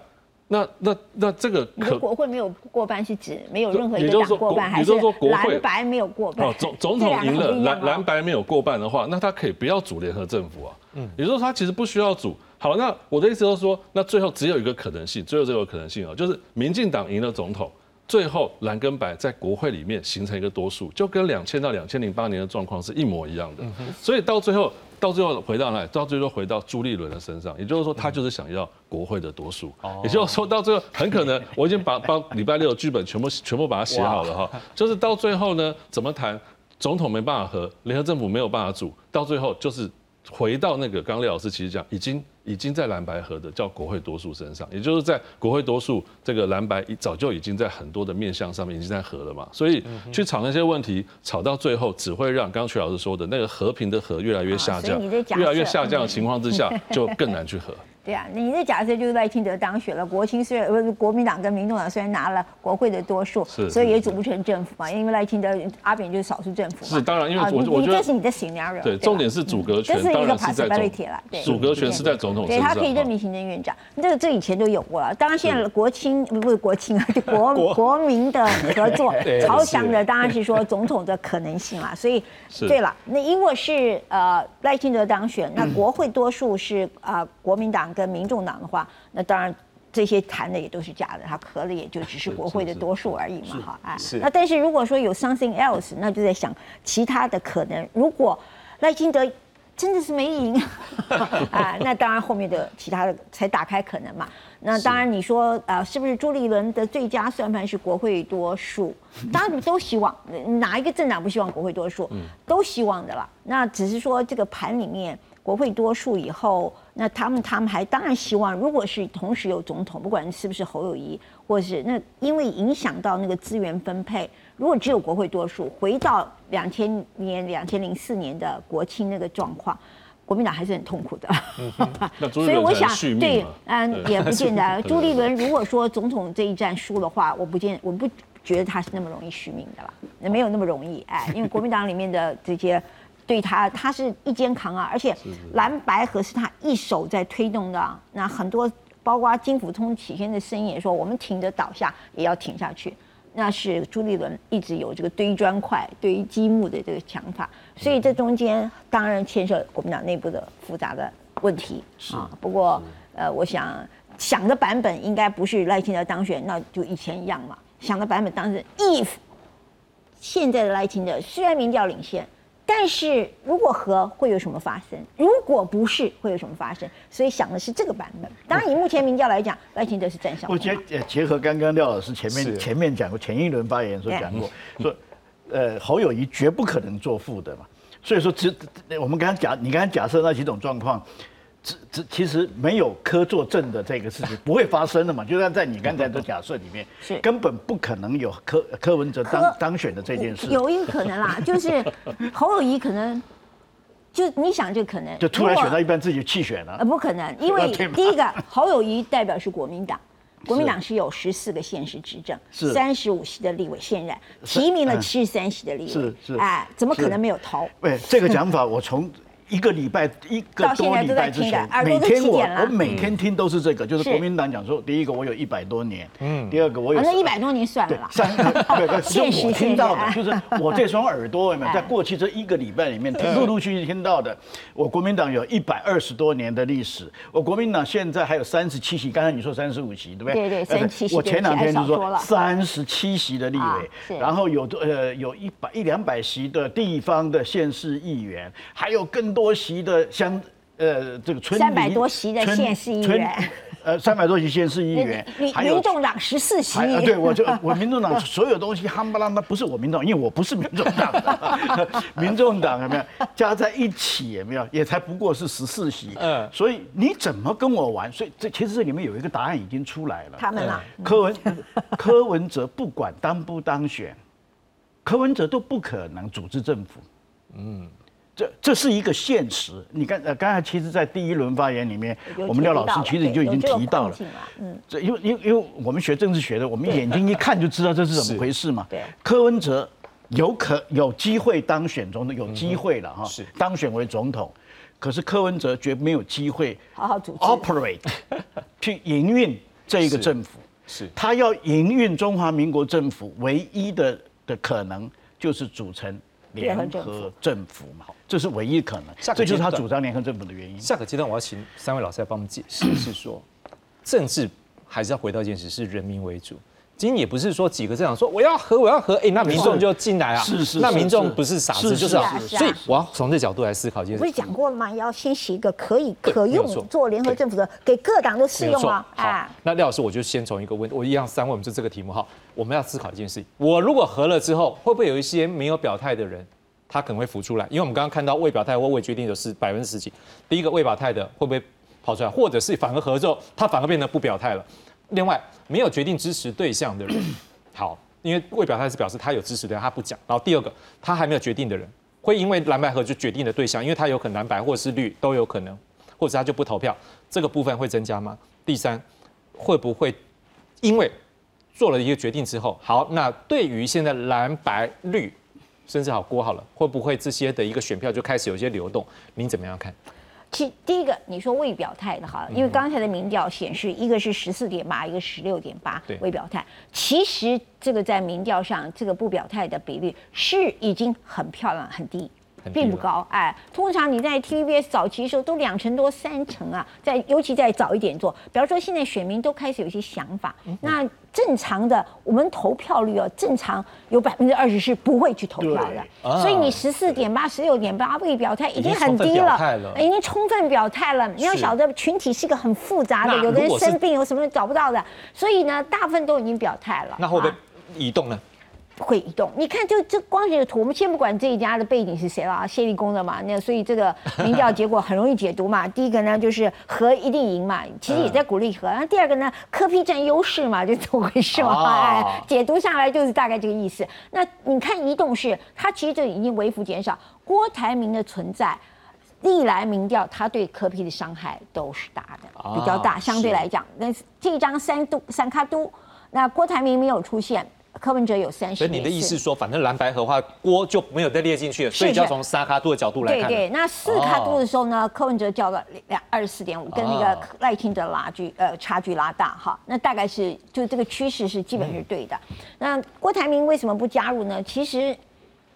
那那那这个可国会没有过半是指没有任何一个党过半，还是蓝白没有过半？哦，总总统赢了，蓝蓝白没有过半的话，那他可以不要组联合政府啊。嗯，也就是说他其实不需要组。好，那我的意思就是说，那最后只有一个可能性，最后这个可能性啊，就是民进党赢了总统。最后蓝跟白在国会里面形成一个多数，就跟两千到两千零八年的状况是一模一样的。所以到最后，到最后回到哪里？到最后回到朱立伦的身上，也就是说，他就是想要国会的多数。也就是说，到最后很可能，我已经把把礼拜六的剧本全部 全部把它写好了哈。就是到最后呢，怎么谈？总统没办法和联合政府没有办法组，到最后就是回到那个刚刚列老师其实讲已经。已经在蓝白合的叫国会多数身上，也就是在国会多数这个蓝白早就已经在很多的面向上面已经在合了嘛，所以去吵那些问题，吵到最后只会让刚刚曲老师说的那个和平的和越来越下降，越来越下降的情况之下，就更难去和。对啊，你的假设就是赖清德当选了，国青虽然不是国民党跟民众党虽然拿了国会的多数，所以也组不成政府嘛，因为赖清德阿扁就是少数政府。是当然，因为我我觉得这是你的 scenario。对，重点是阻隔权，就是一个 parity 啦。对阻隔权是在总统对他可以任命行政院长，这个这以前都有过了。当然现在国青不是国青啊，就国 国民的合作 朝向的，当然是说总统的可能性啦。所以对了，那因为是呃赖清德当选，那国会多数是啊国民党。跟民众党的话，那当然这些谈的也都是假的，他合的也就只是国会的多数而已嘛，哈，哎，那但是如果说有 something else，那就在想其他的可能。如果赖清德真的是没赢 啊，那当然后面的其他的才打开可能嘛。那当然你说啊，是不是朱立伦的最佳算盘是国会多数？当然都希望，哪一个政党不希望国会多数？都希望的啦。那只是说这个盘里面。国会多数以后，那他们他们还当然希望，如果是同时有总统，不管是不是侯友谊，或是那因为影响到那个资源分配，如果只有国会多数，回到两千年、两千零四年的国庆那个状况，国民党还是很痛苦的。所以我想，对，嗯，也不见得。朱立伦如果说总统这一战输的话，我不见，我不觉得他是那么容易续命的了，没有那么容易。哎，因为国民党里面的这些。对他，他是一肩扛啊，而且蓝白河是他一手在推动的。那很多，包括金辅通起先的声音也说，我们挺着倒下也要挺下去。那是朱立伦一直有这个堆砖块、堆积木的这个想法，所以这中间当然牵涉国民党内部的复杂的问题啊。不过，呃，我想想的版本应该不是赖清德当选，那就以前一样嘛。想的版本当然是 if 现在的赖清德虽然民调领先，但是如果和会有什么发生？如果不是会有什么发生？所以想的是这个版本。当然以目前民调来讲，赖清德是占上风。我觉得结合刚刚廖老师前面前面讲过，前一轮发言时候讲过，说呃侯友谊绝不可能做负的嘛。所以说，只我们刚刚假，你刚刚假设那几种状况。这这其实没有科作证的这个事情不会发生的嘛？就像在你刚才的假设里面，是根本不可能有柯柯文哲当当选的这件事。有一个可能啦，就是侯友谊可能，就你想就可能就突然选到一半自己弃选了。呃，不可能，因为 第一个侯友谊代表是国民党，国民党是有十四个县市执政，三十五席的立委现任提名了七十三席的立委，是是，哎，怎么可能没有投？对，这个讲法我从。一个礼拜，一个多礼拜之前，每天我我每天听都是这个，就是。国民党讲说，第一个我有一百多年，嗯，第二个我有，那一百多年算了，三，对，是我听到的，就是我这双耳朵有没有？在过去这一个礼拜里面陆陆续续听到的，我国民党有一百二十多年的历史，我国民党现在还有三十七席，刚才你说三十五席，对不对？对对，三十七席，我前两天就说三十七席的立委，然后有呃有一百一两百席的地方的县市议员，还有更多。多席的乡，呃，这个村三百多席的县市议员，呃，三百多席县市议员，还有民众党十四席，对我就 我民众党所有东西夯不啷的，不是我民众，因为我不是民众党，民众党有没有加在一起有没有，也才不过是十四席，嗯，所以你怎么跟我玩？所以这其实这里面有一个答案已经出来了，他们啊，柯文柯文哲不管当不当选，柯文哲都不可能组织政府，嗯。这这是一个现实。你刚呃刚才其实，在第一轮发言里面，我们廖老师其实就已经提到了。嗯，这因为因为因为我们学政治学的，我们眼睛一看就知道这是怎么回事嘛。对，柯文哲有可有机会当选总统，有机会了哈，是当选为总统。可是柯文哲绝没有机会好好组织 operate 去营运这一个政府。是，他要营运中华民国政府，唯一的的可能就是组成。联合政府嘛，这是唯一可能，这就是他主张联合政府的原因。下个阶段我要请三位老师来帮我们解释，是说政治还是要回到现实，是人民为主。今天也不是说几个政党说我要和我要和，哎，那民众就进来啊，是是，那民众不是傻子，就是啊。所以我要从这角度来思考一件事。不是讲过了吗？要先写一个可以可用做联合政府的，给各党都适用啊。好，那廖老师，我就先从一个问，我一样三问，我们就这个题目哈。我们要思考一件事情：我如果合了之后，会不会有一些没有表态的人，他可能会浮出来？因为我们刚刚看到未表态或未决定的是百分之十几。第一个未表态的会不会跑出来？或者是反而合之后，他反而变得不表态了？另外，没有决定支持对象的人，好，因为未表态是表示他有支持的，他不讲。然后第二个，他还没有决定的人，会因为蓝白合就决定的对象，因为他有可能蓝白或是绿都有可能，或者他就不投票，这个部分会增加吗？第三，会不会因为？做了一个决定之后，好，那对于现在蓝白绿，甚至好锅好了，会不会这些的一个选票就开始有一些流动？您怎么样看？其第一个你说未表态的哈，因为刚才的民调显示，一个是十四点八，一个十六点八，未表态。其实这个在民调上，这个不表态的比率是已经很漂亮，很低。并不高，哎，通常你在 TVBS 早期的时候都两成多、三成啊，在尤其在早一点做，比方说现在选民都开始有一些想法，那正常的我们投票率哦，正常有百分之二十是不会去投票的，所以你十四点八、十六点八未表态已经很低了，已经充分表态了。你要晓得群体是个很复杂的，有的人生病有什么找不到的，所以呢，大部分都已经表态了。那会不会移动呢？会移动，你看，就这光这个图，我们先不管这一家的背景是谁了，谢立功的嘛，那所以这个民调结果很容易解读嘛。第一个呢，就是和一定赢嘛，其实也在鼓励和。然后第二个呢，科批占优势嘛，就怎么回事嘛？哎，解读下来就是大概这个意思。那你看移动是，它其实就已经微幅减少。郭台铭的存在，历来民调他对科批的伤害都是大的，比较大，相对来讲。那这张三都三卡都，那郭台铭没有出现。柯文哲有三十，所以你的意思说，反正蓝白合的话，锅就没有再列进去了，所以就要从三卡度的角度来看。对对，那四卡度的时候呢，柯文哲叫了两二十四点五，跟那个赖清德拉距呃差距拉大哈，那大概是就这个趋势是基本是对的。那郭台铭为什么不加入呢？其实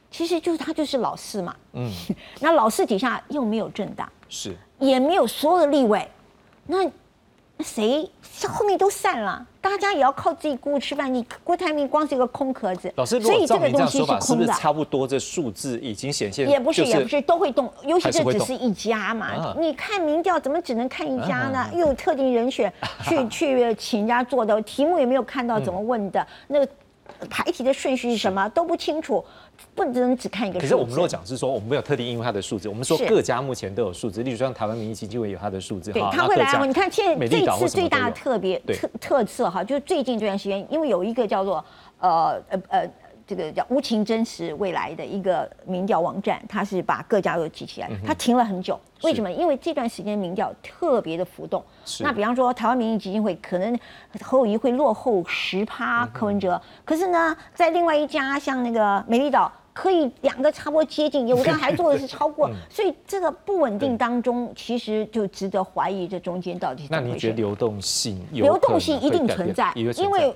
其实就是他就是老四嘛，嗯，那老四底下又没有政党，是。也没有所有的立委，那那谁后面都散了，大家也要靠自己顾吃饭。你郭台铭光是一个空壳子，老师，所以这这个东西是不空的。是差不多？这数字已经显现，也不是，也不是，都会动，尤其这只是一家嘛啊。你看民调怎么只能看一家呢啊？又有特定人选去 去请人家做的，题目也没有看到怎么问的，那个排题的顺序是什么都不清楚，不能只看一个。可是我们如果讲是说，我们没有特定因为它的数字，我们说各家目前都有数字，例如像台湾民意基金会有它的数字，对哈，他会来你看，现在这次最大的特别特特色哈，就是最近这段时间，因为有一个叫做呃呃呃。这个叫无情真实未来的一个民调网站，它是把各家都集起来它停了很久。为什么？因为这段时间民调特别的浮动。是那比方说，台湾民意基金会可能侯友谊会落后十趴柯文哲，可是呢，在另外一家像那个美丽岛。可以两个差不多接近，有的还做的是超过，所以这个不稳定当中，其实就值得怀疑这中间到底那你觉得。流动性有流动性一定存在因为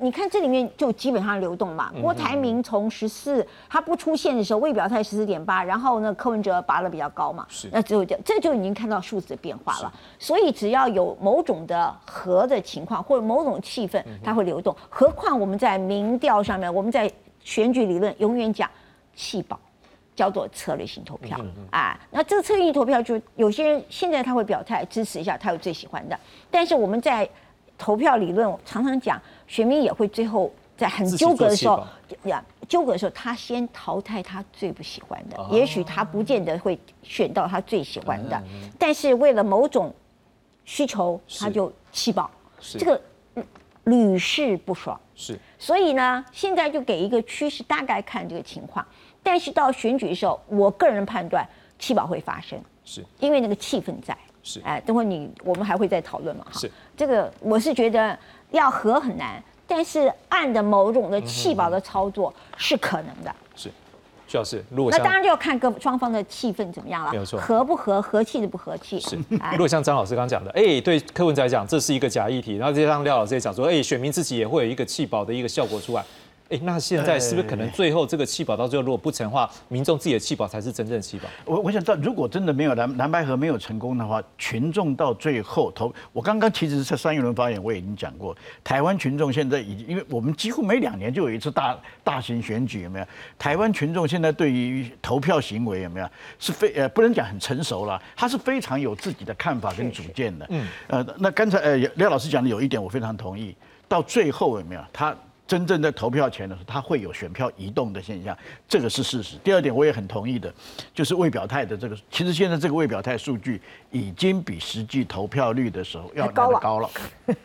你看这里面就基本上流动嘛。嗯郭台铭从十四他不出现的时候，未表态十四点八，然后呢柯文哲拔的比较高嘛，是那只有这这就已经看到数字的变化了。所以只要有某种的和的情况或者某种气氛，嗯它会流动。何况我们在民调上面，我们在选举理论永远讲弃保。叫做策略性投票嗯啊，那这个策略性投票就有些人现在他会表态支持一下他有最喜欢的，但是我们在投票理论常常讲，选民也会最后在很纠葛的时候呀，纠葛的时候他先淘汰他最不喜欢的，哦也许他不见得会选到他最喜欢的，嗯但是为了某种需求，他就弃保，是。这个嗯屡试不爽。是。所以呢，现在就给一个趋势，大概看这个情况。但是到选举的时候，我个人判断弃保会发生，是。因为那个气氛在。是。哎，等会你我们还会再讨论嘛？哈。是。这个，我是觉得要和很难，但是按着某种的气保的操作是可能的。是，徐老师，如果那当然就要看各双方的气氛怎么样了，没有错和不和，和气的不和气。是，哎如果像张老师刚刚讲的，哎，对柯文哲来讲，这是一个假议题，然后再让廖老师也讲说，哎，选民自己也会有一个气保的一个效果出来。哎，那现在是不是可能最后这个弃保到最后如果不成的话，民众自己的弃保才是真正的弃保？我我想知道，如果真的没有蓝蓝白河没有成功的话，群众到最后投，我刚刚其实在三月轮发言我已经讲过，台湾群众现在已经，因为我们几乎每两年就有一次大大型选举，有没有？台湾群众现在对于投票行为有没有是非呃不能讲很成熟了，他是非常有自己的看法跟主见的。嗯，呃，那刚才呃廖老师讲的有一点我非常同意，到最后有没有他？真正在投票前的时候，它会有选票移动的现象，这个是事实。第二点，我也很同意的，就是未表态的这个，其实现在这个未表态数据已经比实际投票率的时候要高了高了。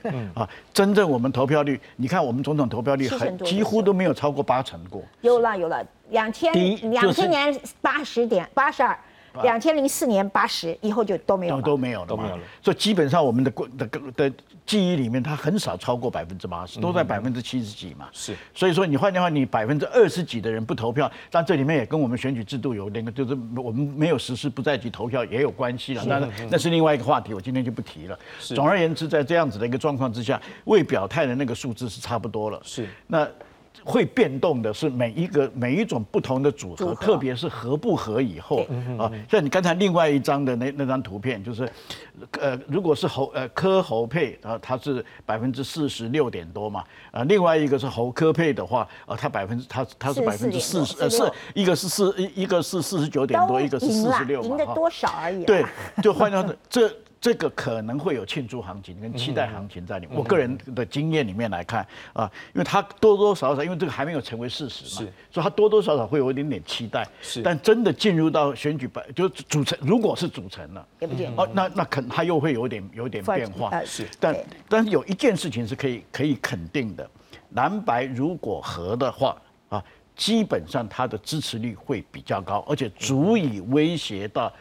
嗯啊，真正我们投票率，你看我们总统投票率很几乎都没有超过八成过。有了有了，两千两千年八十点八十二，两千零四年八十，以后就都没有都了。都没有了，都没有了。所以基本上我们的过的的记忆里面，它很少超过百分之八十，都在嗯百分之七十几嘛。是，所以说你换句话，你百分之二十几的人不投票，但这里面也跟我们选举制度有那个，就是我们没有实施不在籍投票也有关系了。那那是另外一个话题，我今天就不提了。是总而言之，在这样子的一个状况之下，未表态的那个数字是差不多了。是，那。会变动的是每一个每一种不同的组合，特别是合不合以后啊，像你刚才另外一张的那那张图片，就是，呃，如果是侯呃科侯配啊，它是百分之四十六点多嘛，啊，另外一个是侯科配的话，啊，它百分之它它是百分之四十呃是一个是四一一个是四十九点多，一个是四十六赢的多少而已啦。对，就换句话说，这这个可能会有庆祝行情跟期待行情在里面。我个人的经验里面来看啊，因为它多多少少，因为这个还没有成为事实嘛，所以它多多少少会有一点点期待。是但真的进入到选举白，就组成，如果是组成了，也不见哦，那那可能它又会有点有点变化。呃是但但是有一件事情是可以可以肯定的，蓝白如果合的话啊，基本上它的支持率会比较高，而且足以威胁到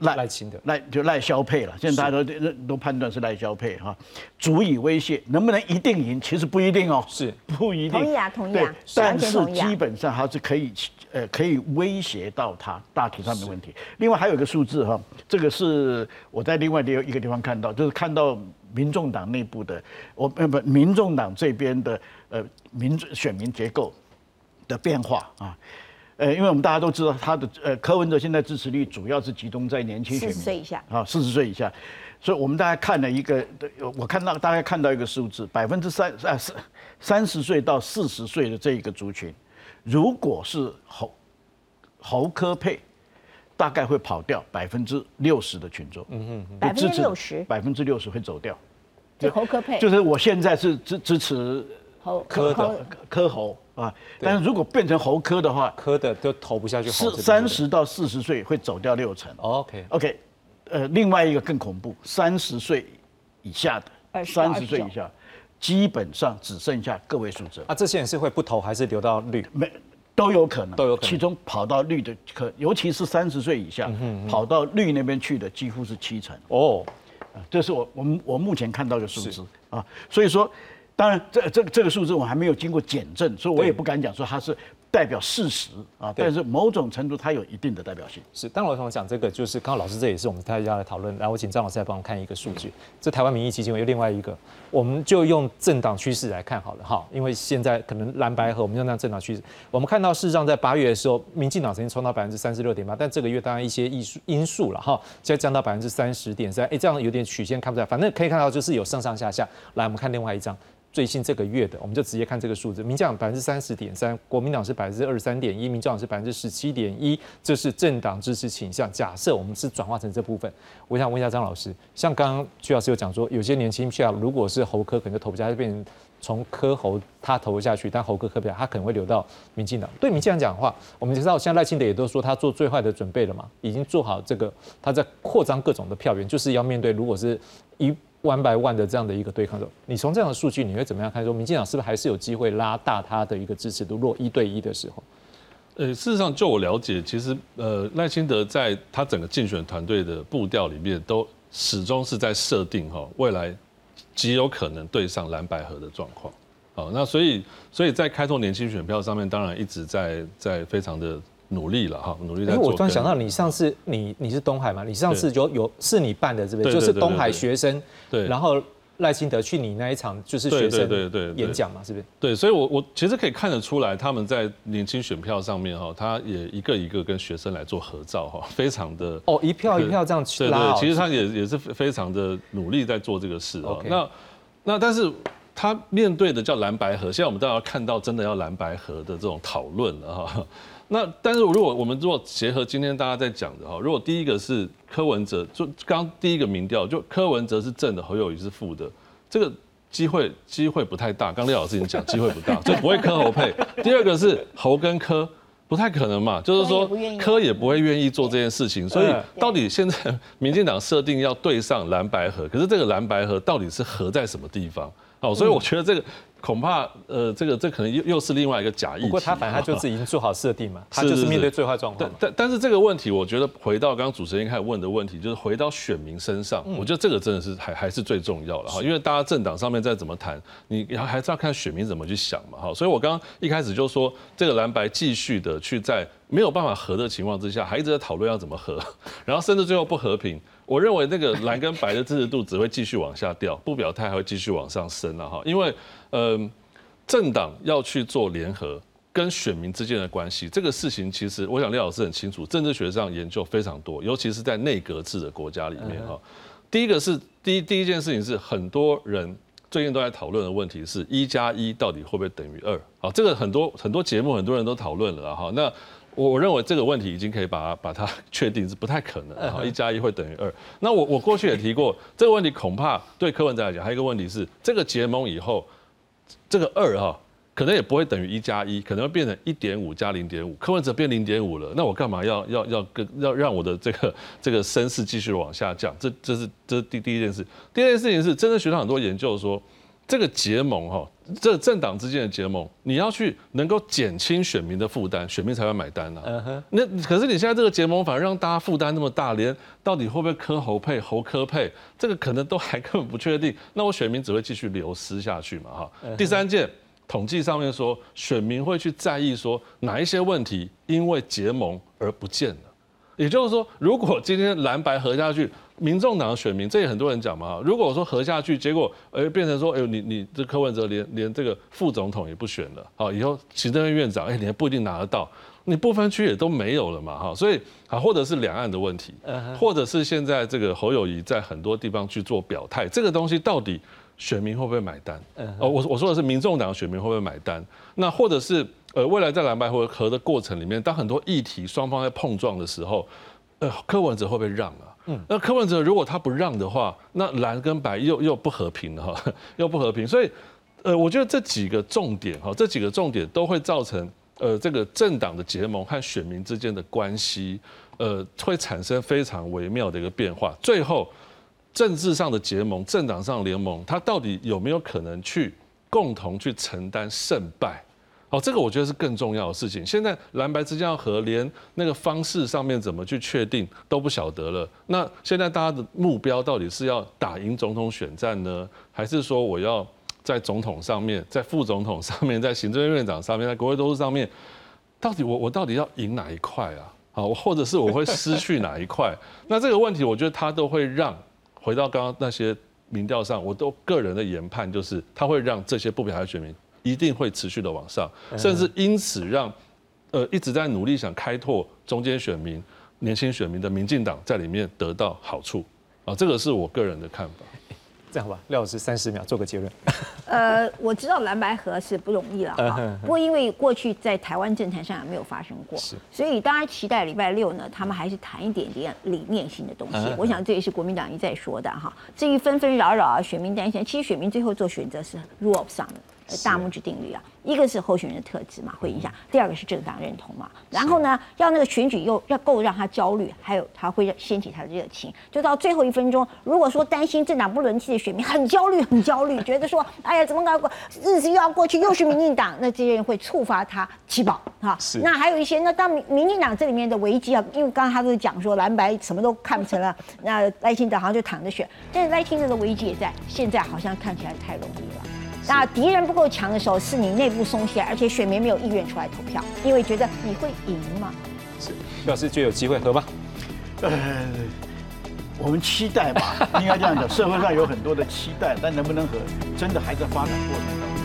赖赖清德赖就赖萧配了。现在大家都都都判断是赖萧配哈，足以威胁，能不能一定赢？其实不一定哦，是不一定。同意啊同意啊但是基本上还是可以呃可以威胁到他大体上没问题。另外还有一个数字哈，这个是我在另外的一个地方看到，就是看到民众党内部的我呃不民众党这边的呃民选民结构的变化啊。呃，因为我们大家都知道他的呃柯文哲现在支持率主要是集中在年轻选四，十岁以下，啊，四十岁以下，所以我们大概看了一个，我看到大概看到一个数字，百分之三啊三三十岁到四十岁的这一个族群，如果是侯侯科配，大概会跑掉百分之六十的群众，嗯嗯，百分之六十，百分之六十会走掉，就侯科佩，就是我现在是支支持侯科的科侯啊，但是如果变成喉科的话，科的都投不下去，是三十到四十岁会走掉六成，OK OK，呃，另外一个更恐怖，三十岁以下的，三十岁以下，基本上只剩下个位数字啊，这些人是会不投还是留到绿？没。都有可能，都有可能。其中跑到绿的可，尤其是三十岁以下，跑到绿那边去的几乎是七成。哦，这是我我们我目前看到的数字啊。所以说，当然这这这个数字我还没有经过检证，所以我也不敢讲说它是。代表事实啊，但是某种程度它有一定的代表性。是，当我讲这个，就是刚刚老师这也是我们大家来讨论，来我请张老师来帮我看一个数据。这台湾民意基金会有另外一个，我们就用政党趋势来看好了哈，因为现在可能蓝白和我们用那政党趋势，我们看到事实上在八月的时候，民进党曾经冲到百分之三十六点八，但这个月当然一些因素因素了哈，现在降到百分之三十点三，哎，这样有点曲线看不出来，反正可以看到就是有上上下下。来，我们看另外一张。最新这个月的，我们就直接看这个数字。民进党百分之三十点三，国民党是百分之二十三点一，民进党是百分之十七点一，这是政党支持倾向。假设我们是转化成这部分，我想问一下张老师，像刚刚徐老师有讲说，有些年轻票如果是侯科，可能就投不下，就变成从科侯他投下去，但侯科科不下，他可能会留到民进党。对民进党讲的话，我们知道像赖清德也都说他做最坏的准备了嘛，已经做好这个他在扩张各种的票源，就是要面对如果是一。万百万的这样的一个对抗的，你从这样的数据，你会怎么样看？说民进党是不是还是有机会拉大他的一个支持度？若一对一的时候，呃，事实上，就我了解，其实呃，赖清德在他整个竞选团队的步调里面，都始终是在设定哈，未来极有可能对上蓝白河的状况。好，那所以，所以在开拓年轻选票上面，当然一直在在非常的。努力了哈，努力在做。我突然想到，你上次你你是东海嘛？你上次就有是你办的，这边就是东海学生。对。然后赖清德去你那一场就是学生对对演讲嘛，是不是？对，所以，我我其实可以看得出来，他们在年轻选票上面哈，他也一个一个跟学生来做合照哈，非常的哦，一票一票这样去拉。对对，其实他也也是非常的努力在做这个事哦。那那但是他面对的叫蓝白河，现在我们都要看到真的要蓝白河的这种讨论了哈。那但是如果我们如果结合今天大家在讲的哈，如果第一个是柯文哲，就刚第一个民调，就柯文哲是正的，侯友谊是负的，这个机会机会不太大。刚廖老师已经讲机会不大，就不会柯侯配。第二个是侯跟柯不太可能嘛，就是说柯也不会愿意做这件事情。所以到底现在民进党设定要对上蓝白河，可是这个蓝白河到底是合在什么地方？哦，所以我觉得这个。恐怕呃，这个这可能又又是另外一个假意。不过他反正他就是已经做好设定嘛，他就是面对最坏状况。但但是这个问题，我觉得回到刚刚主持人开始问的问题，就是回到选民身上，我觉得这个真的是还还是最重要的哈。因为大家政党上面再怎么谈，你还是要看选民怎么去想嘛哈。所以我刚刚一开始就说，这个蓝白继续的去在没有办法和的情况之下，还一直在讨论要怎么和，然后甚至最后不和平。我认为那个蓝跟白的支持度只会继续往下掉，不表态还会继续往上升了哈。因为嗯。政党要去做联合，跟选民之间的关系，这个事情其实我想廖老师很清楚，政治学上研究非常多，尤其是在内阁制的国家里面哈。第一个是第一第一件事情是很多人最近都在讨论的问题是一加一到底会不会等于二？好，这个很多很多节目很多人都讨论了哈。那我我认为这个问题已经可以把它把它 确定是不太可能哈，一加一会等于二。那我我过去也提过这个问题，恐怕对柯文哲来讲，还有一个问题是这个结盟以后。这个二哈，可能也不会等于一加一，可能会变成一点五加零点五。柯文哲变零点五了，那我干嘛要要要跟要让我的这个这个声势继续往下降？这这是这是第第一件事。第二件事情是，真的学到很多研究说，这个结盟哈，这政党之间的结盟，你要去能够减轻选民的负担，选民才会买单呐。那可是你现在这个结盟反而让大家负担那么大，连到底会不会磕侯配侯科配，这个可能都还根本不确定。那我选民只会继续流失下去嘛？哈。第三件。统计上面说，选民会去在意说哪一些问题因为结盟而不见了。也就是说，如果今天蓝白合下去，民众党的选民，这也很多人讲嘛。如果说合下去，结果呃变成说，哎呦你你这柯文哲连连这个副总统也不选了，好以后行政院院长哎你还不一定拿得到。你不分区也都没有了嘛，哈，所以啊，或者是两岸的问题，或者是现在这个侯友谊在很多地方去做表态，这个东西到底选民会不会买单？哦，我我说的是民众党选民会不会买单？那或者是呃，未来在蓝白合的过程里面，当很多议题双方在碰撞的时候，呃，柯文哲会不会让啊？嗯，那柯文哲如果他不让的话，那蓝跟白又又不和平了哈，又不和平，所以呃，我觉得这几个重点哈，这几个重点都会造成。呃，这个政党的结盟和选民之间的关系，呃，会产生非常微妙的一个变化。最后，政治上的结盟、政党上联盟，它到底有没有可能去共同去承担胜败？哦，这个我觉得是更重要的事情。现在蓝白之间要和，连那个方式上面怎么去确定都不晓得了。那现在大家的目标到底是要打赢总统选战呢，还是说我要？在总统上面，在副总统上面，在行政院院长上面，在国会多数上面，到底我我到底要赢哪一块啊？好，或者是我会失去哪一块？那这个问题，我觉得他都会让回到刚刚那些民调上，我都个人的研判就是，他会让这些不表态选民一定会持续的往上，甚至因此让呃一直在努力想开拓中间选民、年轻选民的民进党在里面得到好处啊，这个是我个人的看法。这样吧，廖老师三十秒做个结论。呃，我知道蓝白河是不容易了哈，不过因为过去在台湾政坛上也没有发生过，所以当然期待礼拜六呢，他们还是谈一点点理念性的东西。我想这也是国民党一再说的哈。至于纷纷扰扰啊，选民担心，其实选民最后做选择是 rule of thumb。大拇指定律啊，一个是候选人的特质嘛，会影响；第二个是政党认同嘛。然后呢，要那个选举又要够让他焦虑，还有他会掀起他的热情。就到最后一分钟，如果说担心政党不轮替的选民很焦虑，很焦虑，觉得说，哎呀，怎么搞过日子又要过去，又是民进党，那这些人会触发他气爆哈。那还有一些，那当民民进党这里面的危机啊，因为刚刚他都讲说蓝白什么都看不成了，那赖清德好像就躺着选，但是赖清德的危机也在，现在好像看起来太容易了。那敌人不够强的时候，是你内部松懈，而且选民没有意愿出来投票，因为觉得你会赢嘛？是，表示就有机会合吧？呃，我们期待吧，应该这样讲，社会上有很多的期待，但能不能和，真的还在发展过程。